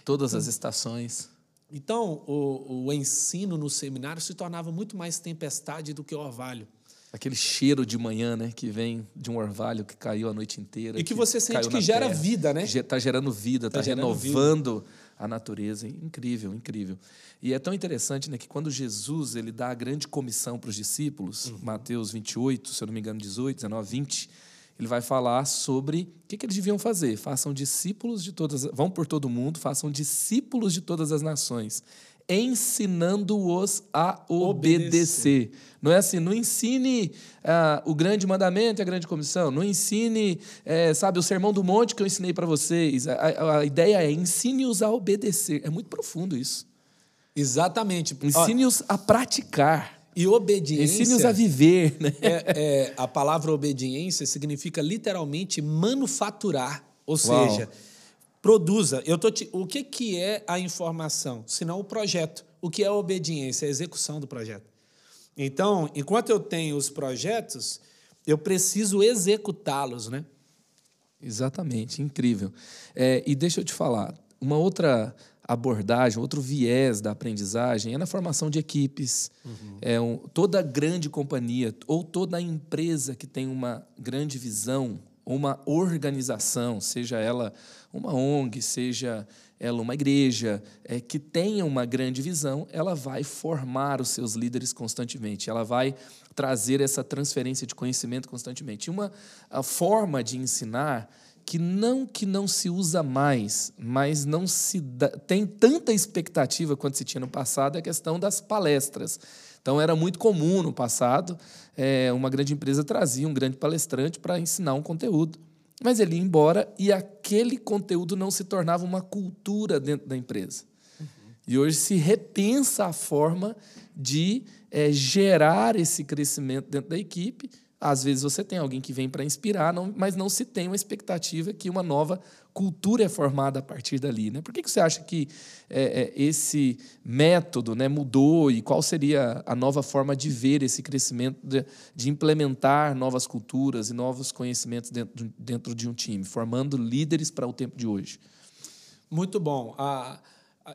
todas as estações. Então, o, o ensino no seminário se tornava muito mais tempestade do que orvalho. Aquele cheiro de manhã, né, que vem de um orvalho que caiu a noite inteira. E que, que você sente que gera terra. vida, né? Está gerando vida, está tá renovando vida. a natureza. Incrível, incrível. E é tão interessante né, que quando Jesus ele dá a grande comissão para os discípulos, uhum. Mateus 28, se eu não me engano, 18, 19, 20, ele vai falar sobre o que, que eles deviam fazer. Façam discípulos de todas, vão por todo mundo, façam discípulos de todas as nações, ensinando-os a obedecer. obedecer. Não é assim, não ensine ah, o grande mandamento e a grande comissão, não ensine, é, sabe, o sermão do monte que eu ensinei para vocês. A, a, a, ideia é ensine-os a obedecer. É muito profundo isso. Exatamente. Ensine-os a praticar. E obediência. Ensine-os a viver. Né? É, é, a palavra obediência significa literalmente manufaturar, ou Uau. seja, produza. Eu tô te, o que, que é a informação? Senão o projeto. O que é a obediência? A execução do projeto. Então, enquanto eu tenho os projetos, eu preciso executá-los, né? Exatamente, incrível. É, e deixa eu te falar, uma outra abordagem, outro viés da aprendizagem é na formação de equipes. Uhum. É um, toda grande companhia ou toda empresa que tem uma grande visão, uma organização, seja ela uma ONG, seja ela uma igreja é, que tenha uma grande visão, ela vai formar os seus líderes constantemente, ela vai trazer essa transferência de conhecimento constantemente. Uma forma de ensinar que não que não se usa mais, mas não se dá, tem tanta expectativa quanto se tinha no passado é a questão das palestras. Então era muito comum no passado é, uma grande empresa trazia um grande palestrante para ensinar um conteúdo. Mas ele ia embora e aquele conteúdo não se tornava uma cultura dentro da empresa. Uhum. E hoje se repensa a forma de é, gerar esse crescimento dentro da equipe. Às vezes você tem alguém que vem para inspirar, não, mas não se tem uma expectativa que uma nova cultura é formada a partir dali. Né? Por que, que você acha que é, é, esse método né, mudou e qual seria a nova forma de ver esse crescimento, de, de implementar novas culturas e novos conhecimentos dentro, dentro de um time, formando líderes para o tempo de hoje? Muito bom. Há,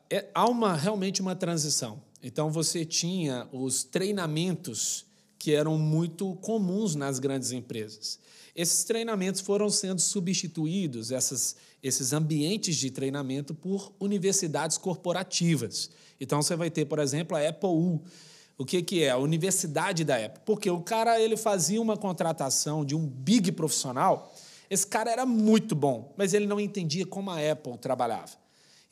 é, há uma, realmente uma transição. Então, você tinha os treinamentos que eram muito comuns nas grandes empresas. Esses treinamentos foram sendo substituídos, essas, esses ambientes de treinamento, por universidades corporativas. Então, você vai ter, por exemplo, a Apple U. O que, que é? A universidade da Apple. Porque o cara ele fazia uma contratação de um big profissional, esse cara era muito bom, mas ele não entendia como a Apple trabalhava.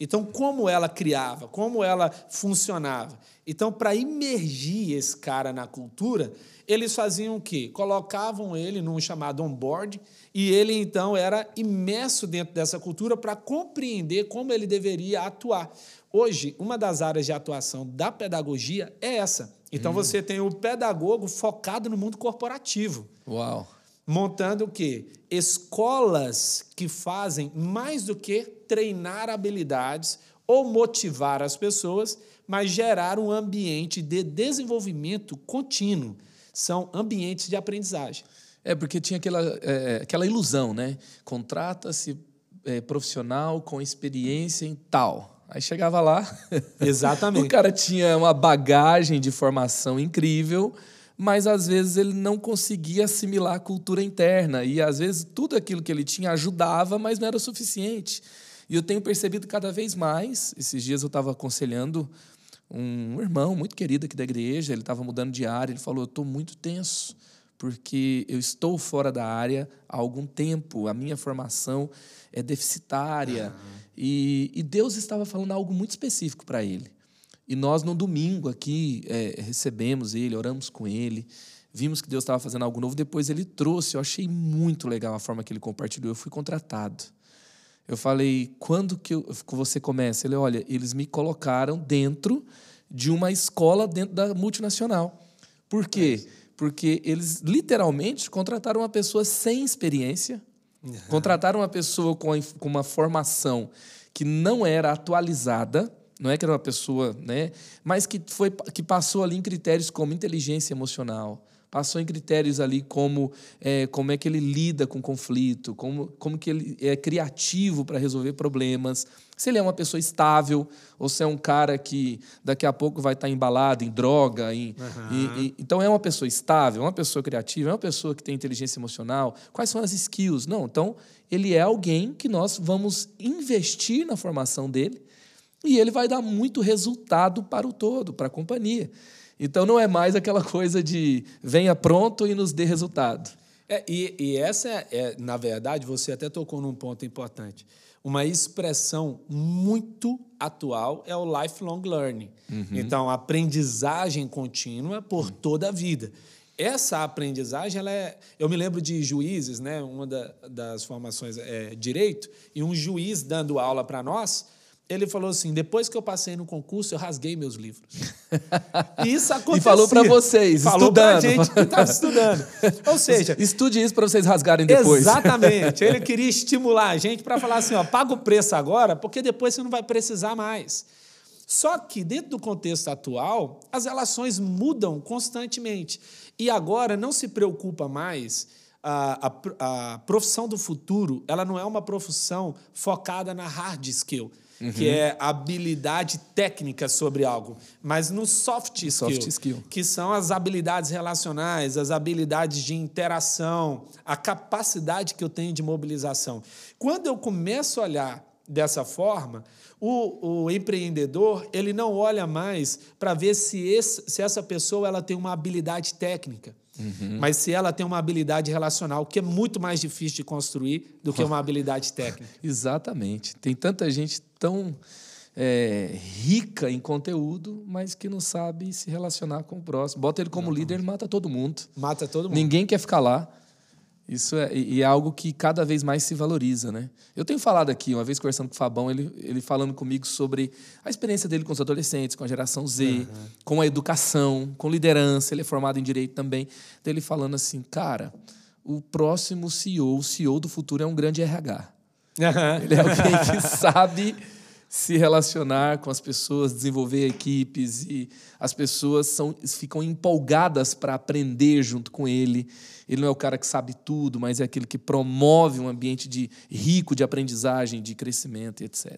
Então, como ela criava, como ela funcionava. Então, para imergir esse cara na cultura, eles faziam o quê? Colocavam ele num chamado onboard e ele então era imerso dentro dessa cultura para compreender como ele deveria atuar. Hoje, uma das áreas de atuação da pedagogia é essa. Então hum. você tem o pedagogo focado no mundo corporativo. Uau. Montando o quê? Escolas que fazem mais do que treinar habilidades ou motivar as pessoas, mas gerar um ambiente de desenvolvimento contínuo são ambientes de aprendizagem. É, porque tinha aquela, é, aquela ilusão, né? Contrata-se é, profissional com experiência em tal. Aí chegava lá. <laughs> Exatamente. o cara tinha uma bagagem de formação incrível, mas às vezes ele não conseguia assimilar a cultura interna. E às vezes tudo aquilo que ele tinha ajudava, mas não era o suficiente. E eu tenho percebido cada vez mais, esses dias eu estava aconselhando um irmão muito querido aqui da igreja, ele estava mudando de área, ele falou: Eu estou muito tenso, porque eu estou fora da área há algum tempo, a minha formação é deficitária. Uhum. E, e, Deus estava falando algo muito específico para ele. E nós, no domingo aqui, é, recebemos ele, oramos com ele, vimos que Deus estava fazendo algo novo. Depois ele trouxe, eu achei muito legal a forma que ele compartilhou. Eu fui contratado. Eu falei, quando que, eu, que você começa? Ele, olha, eles me colocaram dentro de uma escola dentro da multinacional. Por quê? Porque eles literalmente contrataram uma pessoa sem experiência, contrataram uma pessoa com, a, com uma formação que não era atualizada, não é que era uma pessoa, né, mas que foi que passou ali em critérios como inteligência emocional, passou em critérios ali como é, como é que ele lida com conflito, como, como que ele é criativo para resolver problemas, se ele é uma pessoa estável ou se é um cara que daqui a pouco vai estar embalado em droga. Em, uhum. e, e, então é uma pessoa estável, é uma pessoa criativa, é uma pessoa que tem inteligência emocional. Quais são as skills? Não, então ele é alguém que nós vamos investir na formação dele e ele vai dar muito resultado para o todo, para a companhia. Então não é mais aquela <laughs> coisa de venha pronto e nos dê resultado. É, e, e, essa é, é, na verdade, você até tocou num ponto importante. Uma expressão muito atual é o lifelong learning. Uhum. Então, aprendizagem contínua por toda a vida. Essa aprendizagem, ela é. Eu me lembro de juízes, né? Uma da, das formações é direito, e um juiz dando aula para nós ele falou assim: depois que eu passei no concurso, eu rasguei meus livros. <laughs> E isso aconteceu. E falou para vocês, falou estudando. Falou gente que estava estudando. <laughs> Ou seja... Estude isso para vocês rasgarem depois. Exatamente. Ele <laughs> queria estimular a gente para falar assim, ó, paga o preço agora, porque depois você não vai precisar mais. Só que, dentro do contexto atual, as relações mudam constantemente. E agora não se preocupa mais a, a, a, profissão do futuro ela não é uma profissão focada na hard skill uhum. que é habilidade técnica sobre algo, mas no soft skill, soft skill, que são as habilidades relacionais, as habilidades de interação, a capacidade que eu tenho de mobilização. Quando eu começo a olhar dessa forma, o, o empreendedor ele não olha mais para ver se, esse, se essa pessoa ela tem uma habilidade técnica. Uhum. Mas se ela tem uma habilidade relacional, que é muito mais difícil de construir do que uma habilidade técnica. <laughs> Exatamente. Tem tanta gente tão é, rica em conteúdo, mas que não sabe se relacionar com o próximo. Bota ele como não, líder, ele mata todo mundo. Mata todo mundo. Ninguém quer ficar lá. Isso é, e é algo que cada vez mais se valoriza, né? Eu tenho falado aqui, uma vez conversando com o Fabão, ele, ele falando comigo sobre a experiência dele com os adolescentes, com a geração Z, uhum. com a educação, com liderança, ele é formado em direito também. Então ele falando assim, cara, o próximo CEO, o CEO do futuro é um grande RH. Uhum. Ele é alguém que sabe se relacionar com as pessoas, desenvolver equipes e as pessoas são, ficam empolgadas para aprender junto com ele. Ele não é o cara que sabe tudo, mas é aquele que promove um ambiente de rico de aprendizagem, de crescimento, etc.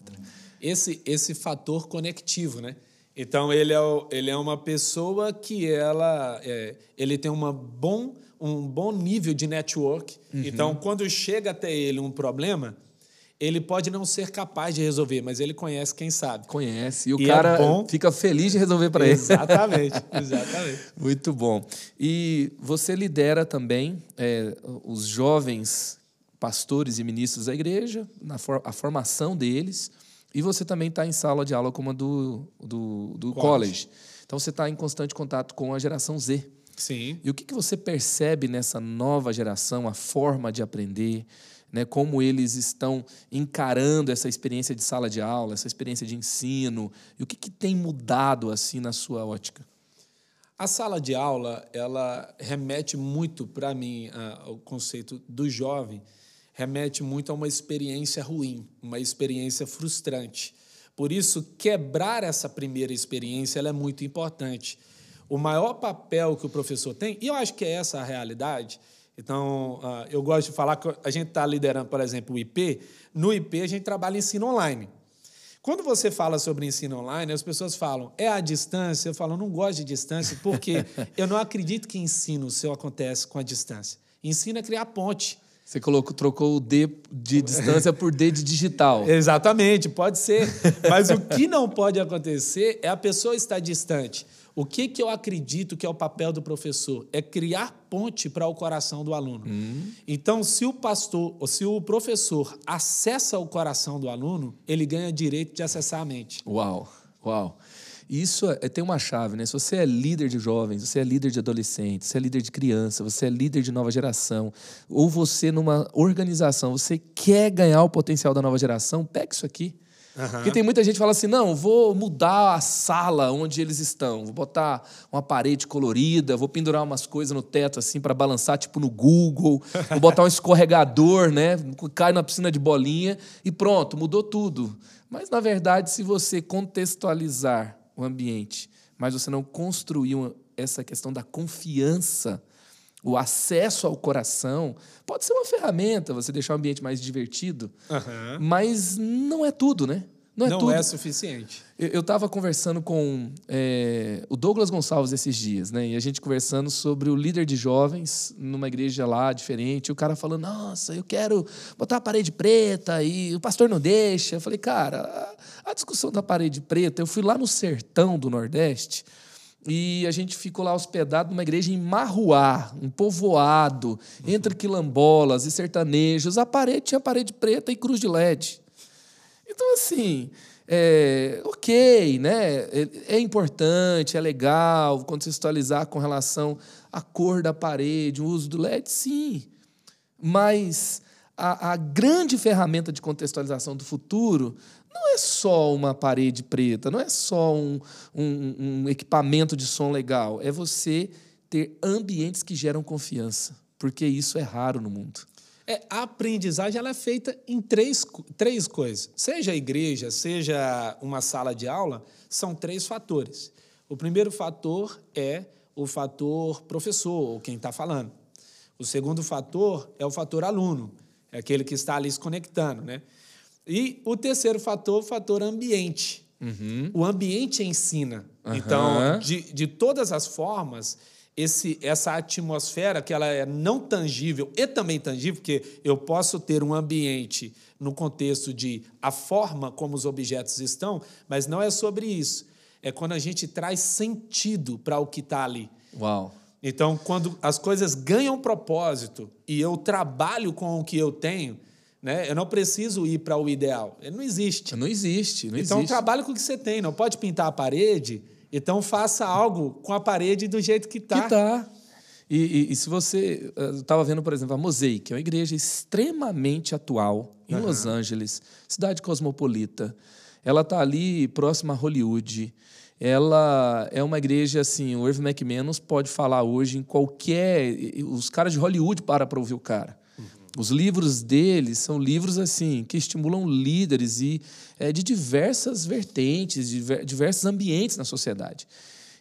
Esse esse fator conectivo, né? Então ele é, ele é uma pessoa que ela é, ele tem uma bom um bom nível de network. Uhum. Então quando chega até ele um problema ele pode não ser capaz de resolver, mas ele conhece quem sabe. Conhece. E o e é cara é fica feliz de resolver para ele. Exatamente, <laughs> exatamente. Muito bom. E você lidera também é, os jovens pastores e ministros da igreja, na for a formação deles. E você também está em sala de aula como a do, do, do college. college. Então você está em constante contato com a geração Z. Sim. E o que, que você percebe nessa nova geração, a forma de aprender? Né, como eles estão encarando essa experiência de sala de aula, essa experiência de ensino, e o que, que tem mudado assim na sua ótica? A sala de aula, ela remete muito para mim ao conceito do jovem, remete muito a uma experiência ruim, uma experiência frustrante. Por isso, quebrar essa primeira experiência é muito importante. O maior papel que o professor tem, e eu acho que é essa a realidade, então, uh, eu gosto de falar que a gente está liderando, por exemplo, o IP. No IP, a gente trabalha ensino online. Quando você fala sobre ensino online, as pessoas falam, é a distância? Eu falo, não gosto de distância, porque <laughs> eu não acredito que ensino seu acontece com a distância. Ensina a criar ponte. Você colocou, trocou o D de distância por D de digital. <laughs> Exatamente, pode ser. Mas o que não pode acontecer é a pessoa estar distante. O que, que eu acredito que é o papel do professor? É criar ponte para o coração do aluno. Hum. Então, se o pastor, ou se o professor acessa o coração do aluno, ele ganha direito de acessar a mente. Uau, uau. Isso é, tem uma chave, né? Se você é líder de jovens, você é líder de adolescentes, você é líder de criança, você é líder de nova geração, ou você numa organização, você quer ganhar o potencial da nova geração, pegue isso aqui. Uhum. Porque tem muita gente que fala assim: não, vou mudar a sala onde eles estão, vou botar uma parede colorida, vou pendurar umas coisas no teto assim para balançar, tipo no Google, <laughs> vou botar um escorregador, né? Cai na piscina de bolinha e pronto, mudou tudo. Mas na verdade, se você contextualizar o ambiente, mas você não construir essa questão da confiança, o acesso ao coração, pode ser uma ferramenta, você deixar o ambiente mais divertido, uhum. mas não é tudo, né? Não é, não tudo. é suficiente. Eu estava conversando com é, o Douglas Gonçalves esses dias, né? E a gente conversando sobre o líder de jovens numa igreja lá diferente. E o cara falando: Nossa, eu quero botar a parede preta e o pastor não deixa. Eu falei: Cara, a, a discussão da parede preta, eu fui lá no sertão do Nordeste e a gente ficou lá hospedado numa igreja em Marruá, um povoado, entre quilombolas e sertanejos. A parede tinha parede preta e cruz de LED. Então, assim, é, ok, né? É, é importante, é legal contextualizar com relação à cor da parede, o uso do LED, sim. Mas a, a grande ferramenta de contextualização do futuro não é só uma parede preta, não é só um, um, um equipamento de som legal, é você ter ambientes que geram confiança, porque isso é raro no mundo. É, a aprendizagem ela é feita em três, três coisas. Seja a igreja, seja uma sala de aula, são três fatores. O primeiro fator é o fator professor, ou quem está falando. O segundo fator é o fator aluno, é aquele que está ali se conectando. Né? E o terceiro fator, o fator ambiente. Uhum. O ambiente ensina. Uhum. Então, de, de todas as formas, esse, essa atmosfera que ela é não tangível e também tangível, porque eu posso ter um ambiente no contexto de a forma como os objetos estão, mas não é sobre isso. É quando a gente traz sentido para o que está ali. Uau. Então, quando as coisas ganham propósito e eu trabalho com o que eu tenho, né, eu não preciso ir para o ideal. Ele não existe. Não existe. Não então, existe. trabalhe com o que você tem. Não pode pintar a parede, então faça algo com a parede do jeito que está. Que tá. E, e, e, se você. Eu estava vendo, por exemplo, a Mosaic, é uma igreja extremamente atual em uhum. Los Angeles, cidade cosmopolita. Ela está ali próxima a Hollywood ela é uma igreja assim, o Irv McManus pode falar hoje em qualquer, os caras de Hollywood param para ouvir o cara. Os livros dele são livros assim que estimulam líderes e é, de diversas vertentes, de diversos ambientes na sociedade.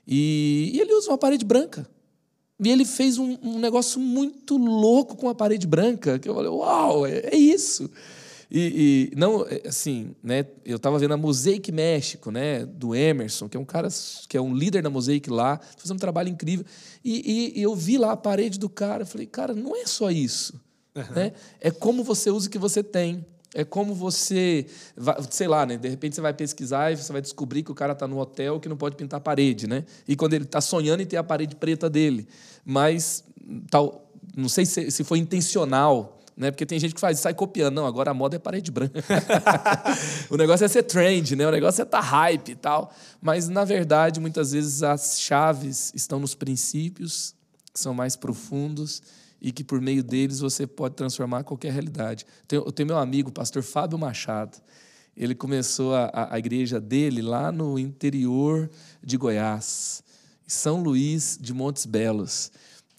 E, e, ele usa uma parede branca. E ele fez um, um, negócio muito louco com a parede branca, que eu falei, uau, é, é isso. E, e, não, é, assim, né? Eu estava vendo a Mosaic México, né? Do Emerson, que é um cara que é um líder da Mosaic lá, fazendo um trabalho incrível. E, e, e eu vi lá a parede do cara, eu falei, cara, não é só isso, uhum. né? É como você usa o que você tem. É como você, vai, sei lá, né? De repente você vai pesquisar e você vai descobrir que o cara está no hotel que não pode pintar a parede, né? E quando ele está sonhando em ter a parede preta dele, mas tal, não sei se, se foi intencional né? Porque tem gente que faz sai copiando. Não, agora a moda é parede branca. <laughs> o negócio é ser trend, né? O negócio é estar tá hype e tal. Mas, na verdade, muitas vezes as chaves estão nos princípios, que são mais profundos e que por meio deles você pode transformar qualquer realidade. Eu tenho meu amigo, o pastor Fábio Machado. Ele começou a, a igreja dele lá no interior de Goiás, São Luís de Montes Belos.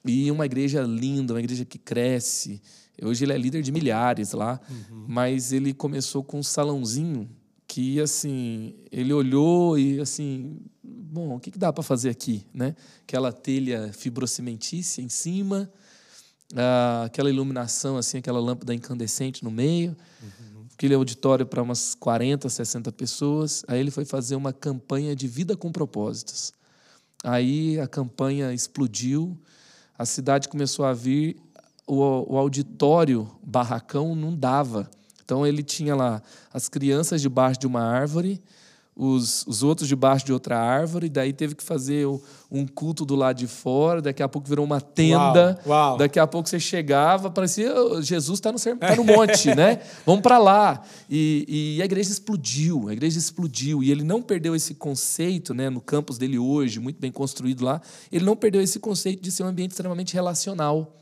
E uma igreja linda, uma igreja que cresce, Hoje ele é líder de milhares lá, uhum. mas ele começou com um salãozinho que, assim, ele olhou e, assim, bom, o que, que dá para fazer aqui, né? Aquela telha fibrocimentícia em cima, ah, aquela iluminação, assim, aquela lâmpada incandescente no meio, uhum. aquele auditório para umas 40, 60 pessoas. Aí ele foi fazer uma campanha de vida com propósitos. Aí a campanha explodiu, a cidade começou a vir o, o auditório barracão não dava. Então ele tinha lá as crianças debaixo de uma árvore, os, os outros debaixo de outra árvore, daí teve que fazer um culto do lado de fora, daqui a pouco virou uma tenda, uau, uau. daqui a pouco você chegava, parecia Jesus está no, tá no monte, né? <laughs> Vamos para lá. E, e, a igreja explodiu, a igreja explodiu, e ele não perdeu esse conceito, né, no campus dele hoje, muito bem construído lá, ele não perdeu esse conceito de ser um ambiente extremamente relacional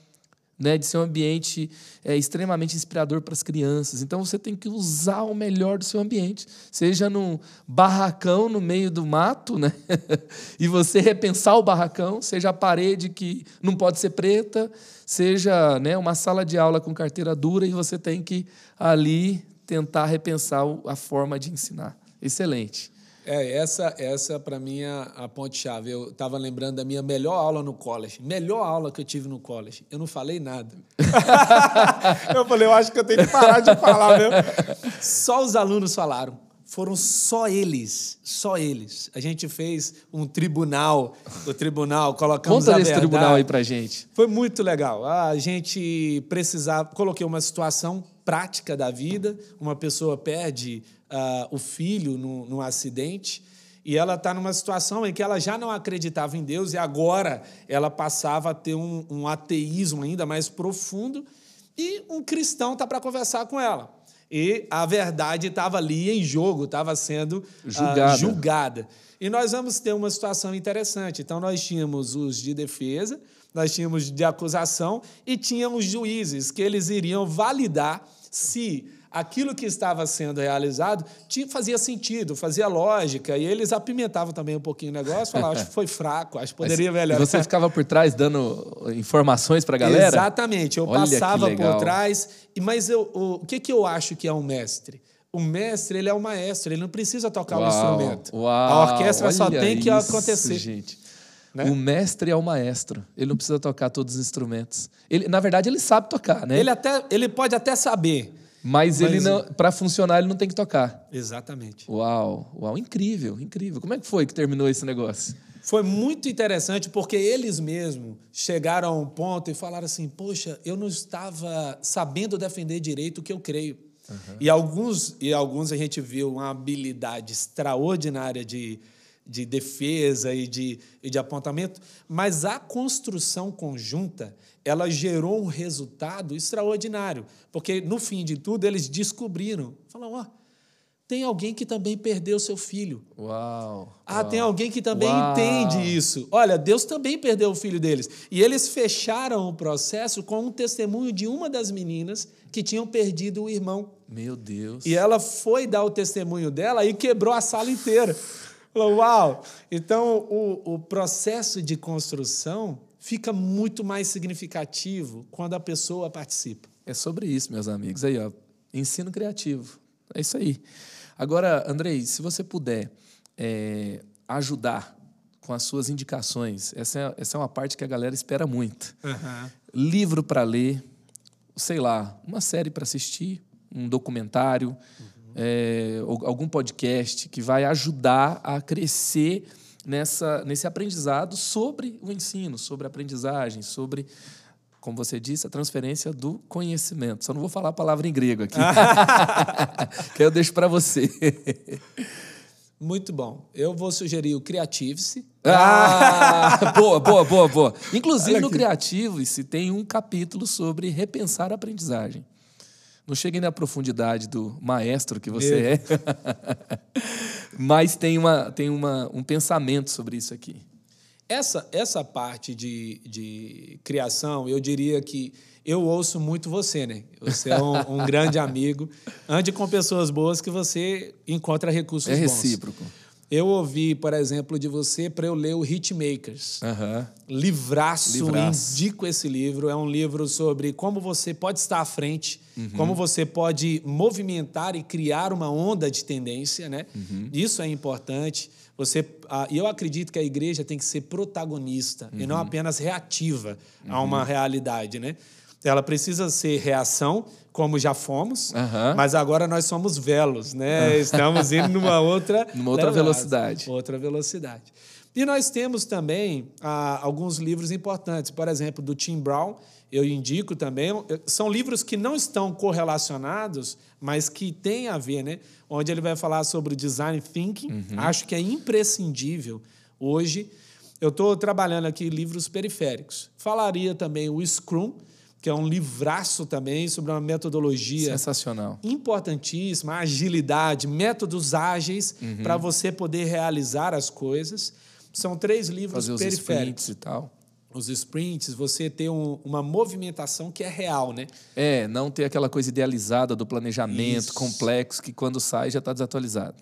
né, de ser um ambiente é, extremamente inspirador para as crianças. Então você tem que usar o melhor do seu ambiente, seja num barracão no meio do mato, né, <laughs> e você repensar o barracão, seja a parede que não pode ser preta, seja né, uma sala de aula com carteira dura e você tem que ali tentar repensar a forma de ensinar. Excelente. É, essa, essa para mim é a ponte-chave. Eu estava lembrando da minha melhor aula no college. Melhor aula que eu tive no college. Eu não falei nada. <laughs> eu falei, eu acho que eu tenho que parar de falar mesmo. Só os alunos falaram. Foram só eles, só eles. A gente fez um tribunal, o tribunal, colocamos Conta a verdade. tribunal aí pra gente. Foi muito legal. A gente precisava, coloquei uma situação prática da vida, uma pessoa perde uh, o filho no, num acidente e ela está numa situação em que ela já não acreditava em Deus e agora ela passava a ter um, um ateísmo ainda mais profundo e um cristão está para conversar com ela. E a verdade estava ali em jogo, estava sendo ah, julgada. Uh, julgada. E nós vamos ter uma situação interessante. Então, nós tínhamos os de defesa, nós tínhamos de acusação e tínhamos juízes que eles iriam validar se aquilo que estava sendo realizado tinha, fazia sentido, fazia lógica, e eles apimentavam também um pouquinho o negócio, falavam, acho que foi fraco, acho que poderia Mas, melhorar. E você ficava por trás dando informações para a galera? Exatamente, eu Olha passava por trás, mas eu, o, o que, que eu acho que é um mestre? O mestre, ele é o maestro, ele não precisa tocar o um instrumento. Uau, a orquestra só tem que isso, acontecer. Gente. Né? O mestre é o maestro. Ele não precisa tocar todos os instrumentos. Ele, na verdade, ele sabe tocar, né? Ele, até, ele pode até saber, mas, Mas ele não, para funcionar, ele não tem que tocar. Exatamente. Uau, uau, incrível, incrível. Como é que foi que terminou esse negócio? Foi muito interessante porque eles mesmos chegaram a um ponto e falaram assim: Poxa, eu não estava sabendo defender direito o que eu creio. Uhum. E, alguns, e alguns a gente viu uma habilidade extraordinária de, de defesa e de, e de apontamento, mas a construção conjunta ela gerou um resultado extraordinário, porque no fim de tudo eles descobriram, falaram, ó, oh, tem alguém que também perdeu seu filho. Uau! Ah, uau, tem alguém que também uau. entende isso. Olha, Deus também perdeu o filho deles. E eles fecharam o processo com um testemunho de uma das meninas que tinham perdido o irmão. Meu Deus. E ela foi dar o testemunho dela e quebrou a sala inteira. Falou, uau! Então, o, o processo de construção fica muito mais significativo quando a pessoa participa. É sobre isso, meus amigos. Aí, ó, ensino criativo. É isso aí. Agora, Andrei, se você puder é, ajudar com as suas indicações, essa é, essa é uma parte que a galera espera muito. Uhum. Livro para ler, sei lá, uma série para assistir, um documentário, uhum. É, algum podcast que vai ajudar a crescer nessa, nesse aprendizado sobre o ensino, sobre a aprendizagem, sobre como você disse, a transferência do conhecimento. Só não vou falar a palavra em grego aqui, <laughs> que eu deixo para você. Muito bom. Eu vou sugerir o Creative-se. Ah, boa, boa, boa, boa. Inclusive no Creative-se tem um capítulo sobre repensar a aprendizagem. Não cheguei na profundidade do maestro que você Meu. é, <laughs> mas tem, uma, tem uma, um pensamento sobre isso aqui. Essa, essa parte de, de criação, eu diria que eu ouço muito você, né? Você é um, um <laughs> grande amigo. Ande com pessoas boas que você encontra recursos é bons. É recíproco. Eu ouvi, por exemplo, de você para eu ler o Hitmakers. Uhum. Livraço, Livraço, indico esse livro. É um livro sobre como você pode estar à frente, uhum. como você pode movimentar e criar uma onda de tendência, né? Uhum. Isso é importante. Você, e eu acredito que a igreja tem que ser protagonista e não uhum. apenas reativa a uma uhum. realidade, né? Ela precisa ser reação, como já fomos, uhum. mas agora nós somos velos, né? Estamos indo numa <laughs> outra, numa outra velocidade. Outra velocidade. E nós temos também ah, alguns livros importantes, por exemplo, do Tim Brown, eu indico também. São livros que não estão correlacionados, mas que têm a ver, né? Onde ele vai falar sobre design thinking. Uhum. Acho que é imprescindível hoje. Eu estou trabalhando aqui livros periféricos. Falaria também o Scrum, que é um livraço também sobre uma metodologia sensacional, importantíssima, agilidade, métodos ágeis uhum. para você poder realizar as coisas. São três livros Fazer periféricos e tal os sprints, você ter um, uma movimentação que é real, né? É, não ter aquela coisa idealizada do planejamento isso. complexo que quando sai já está desatualizado.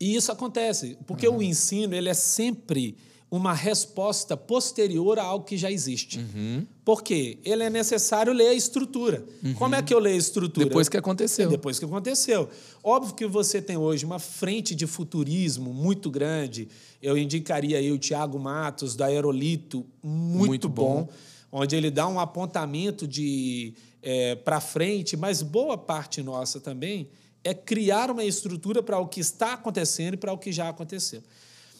E isso acontece, porque uhum. o ensino ele é sempre uma resposta posterior a algo que já existe. Uhum. Por quê? Ele é necessário ler a estrutura. Uhum. Como é que eu leio a estrutura? Depois que aconteceu. Depois que aconteceu. Óbvio que você tem hoje uma frente de futurismo muito grande. Eu indicaria aí o Tiago Matos, da Aerolito, muito, muito bom, bom, onde ele dá um apontamento de é, para frente, mas boa parte nossa também é criar uma estrutura para o que está acontecendo e para o que já aconteceu.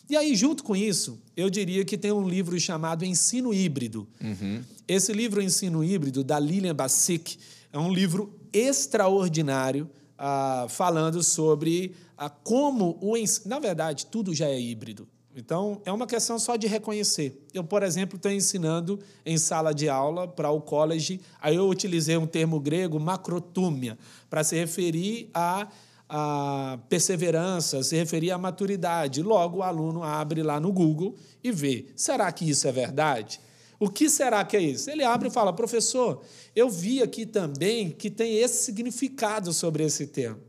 E aí, junto com isso, eu diria que tem um livro chamado Ensino Híbrido. Uhum. Esse livro, Ensino Híbrido, da Lilian Bassick, é um livro extraordinário, ah, falando sobre ah, como o ensino. Na verdade, tudo já é híbrido. Então, é uma questão só de reconhecer. Eu, por exemplo, estou ensinando em sala de aula para o college, aí eu utilizei um termo grego, macrotúmia, para se referir a a perseverança, se referia à maturidade. Logo, o aluno abre lá no Google e vê: será que isso é verdade? O que será que é isso? Ele abre e fala: professor, eu vi aqui também que tem esse significado sobre esse termo.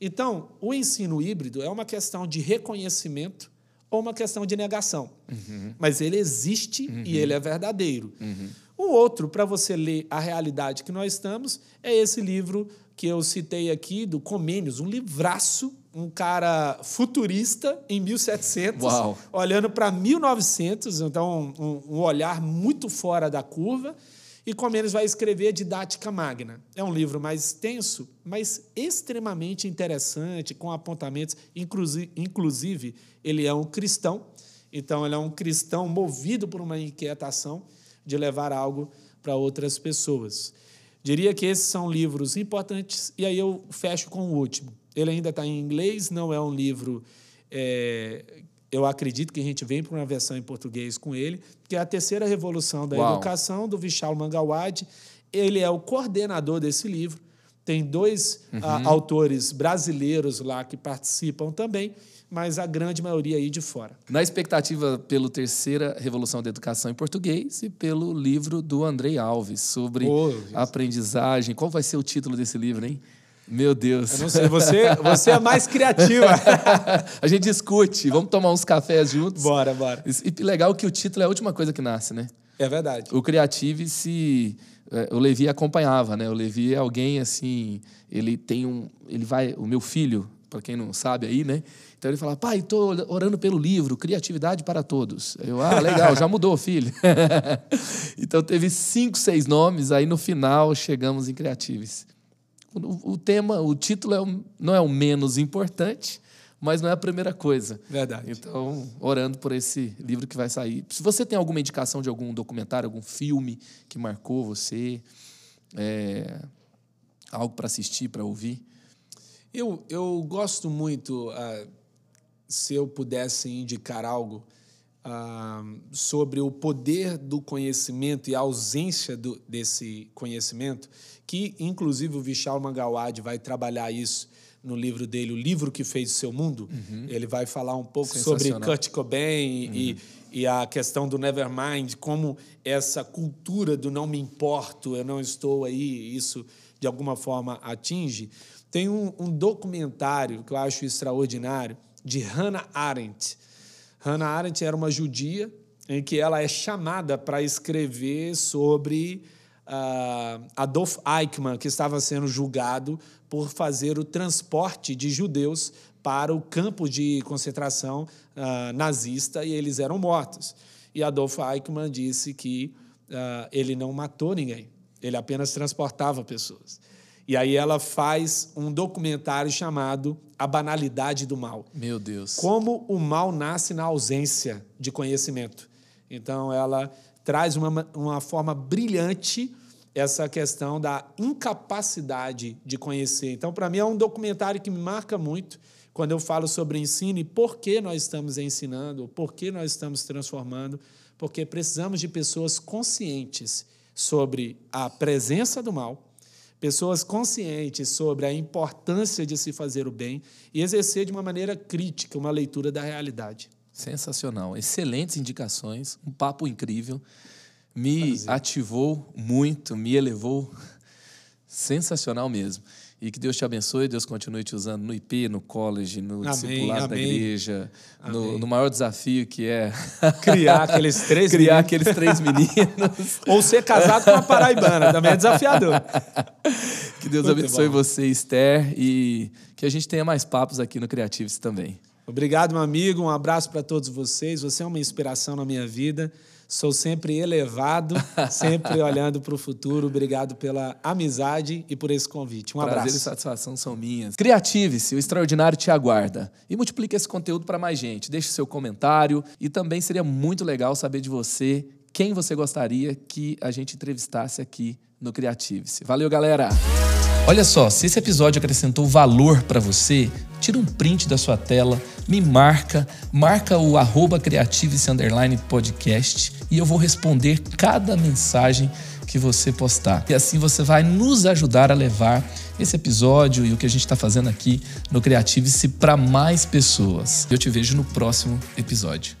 Então, o ensino híbrido é uma questão de reconhecimento ou uma questão de negação. Uhum. Mas ele existe uhum. e ele é verdadeiro. Uhum. Um outro, para você ler a realidade que nós estamos, é esse livro que eu citei aqui, do Comênios, um livraço, um cara futurista em 1700, Uau. olhando para 1900, então um, um, olhar muito fora da curva. E Comênios vai escrever Didática Magna. É um livro mais extenso, mas extremamente interessante, com apontamentos. Inclusive ele é um cristão Então, ele é um cristão movido por uma inquietação de levar algo para outras pessoas. Diria que esses são livros importantes, e aí eu fecho com o último. Ele ainda está em inglês, não é um livro. É, eu acredito que a gente vem para uma versão em português com ele, que é a terceira revolução da Uau. educação, do Vishal Mangawad. Ele é o coordenador desse livro. Tem dois uhum. uh, autores brasileiros lá que participam também mas a grande maioria aí de fora. Na expectativa pelo terceira revolução da educação em português e pelo livro do Andrei Alves sobre oh, aprendizagem. Qual vai ser o título desse livro, hein? Meu Deus. Eu não sei, você, você é mais criativa. <laughs> a gente discute, vamos tomar uns cafés juntos. Bora, bora. E legal que o título é a última coisa que nasce, né? É verdade. O Creative se é, o Levi acompanhava, né? O Levi é alguém assim, ele tem um, ele vai, o meu filho, para quem não sabe aí, né? Então ele fala, pai, estou orando pelo livro Criatividade para Todos. Eu, ah, <laughs> legal, já mudou, filho. <laughs> então teve cinco, seis nomes, aí no final chegamos em Creatives. O, o tema, o título é o, não é o menos importante, mas não é a primeira coisa. Verdade. Então, orando por esse livro que vai sair. Se você tem alguma indicação de algum documentário, algum filme que marcou você, é, algo para assistir, para ouvir. Eu, eu gosto muito. Uh, se eu pudesse indicar algo uh, sobre o poder do conhecimento e a ausência do, desse conhecimento, que inclusive o Vishal Mangawad vai trabalhar isso no livro dele, O Livro que Fez o Seu Mundo. Uhum. Ele vai falar um pouco sobre Kurt Cobain uhum. e, e a questão do Nevermind, como essa cultura do não me importo, eu não estou aí, isso de alguma forma atinge. Tem um, um documentário que eu acho extraordinário, de Hannah Arendt. Hannah Arendt era uma judia em que ela é chamada para escrever sobre uh, Adolf Eichmann, que estava sendo julgado por fazer o transporte de judeus para o campo de concentração uh, nazista e eles eram mortos. E Adolf Eichmann disse que uh, ele não matou ninguém, ele apenas transportava pessoas. E aí ela faz um documentário chamado A Banalidade do Mal. Meu Deus. Como o mal nasce na ausência de conhecimento. Então ela traz uma, uma forma brilhante essa questão da incapacidade de conhecer. Então, para mim, é um documentário que me marca muito quando eu falo sobre ensino e por que nós estamos ensinando, por que nós estamos transformando, porque precisamos de pessoas conscientes sobre a presença do mal pessoas conscientes sobre a importância de se fazer o bem e exercer de uma maneira crítica uma leitura da realidade. Sensacional, excelentes indicações, um papo incrível, me Prazer. ativou muito, me elevou, sensacional mesmo. E que Deus te abençoe, Deus continue te usando no IP, no college, no amém, discipulado amém. da igreja, no, no, maior desafio que é <laughs> criar aqueles três <laughs> criar meninos. aqueles três meninos. <laughs> Ou ser casado com uma paraibana, também é desafiador. Que Deus Muito abençoe bom. você, Esther, e que a gente tenha mais papos aqui no Creatives também. Obrigado, meu amigo. Um abraço para todos vocês. Você é uma inspiração na minha vida. Sou sempre elevado, sempre olhando para o futuro. Obrigado pela amizade e por esse convite. Um Prazer abraço. e satisfação são minhas. Criative-se, o extraordinário te aguarda. E multiplique esse conteúdo para mais gente. Deixe seu comentário e também seria muito legal saber de você quem você gostaria que a gente entrevistasse aqui no Criative-se. Valeu, galera! Olha só, se esse episódio acrescentou valor para você, tira um print da sua tela, me marca, marca o arroba podcast e eu vou responder cada mensagem que você postar. E assim você vai nos ajudar a levar esse episódio e o que a gente está fazendo aqui no Creative-se para mais pessoas. Eu te vejo no próximo episódio.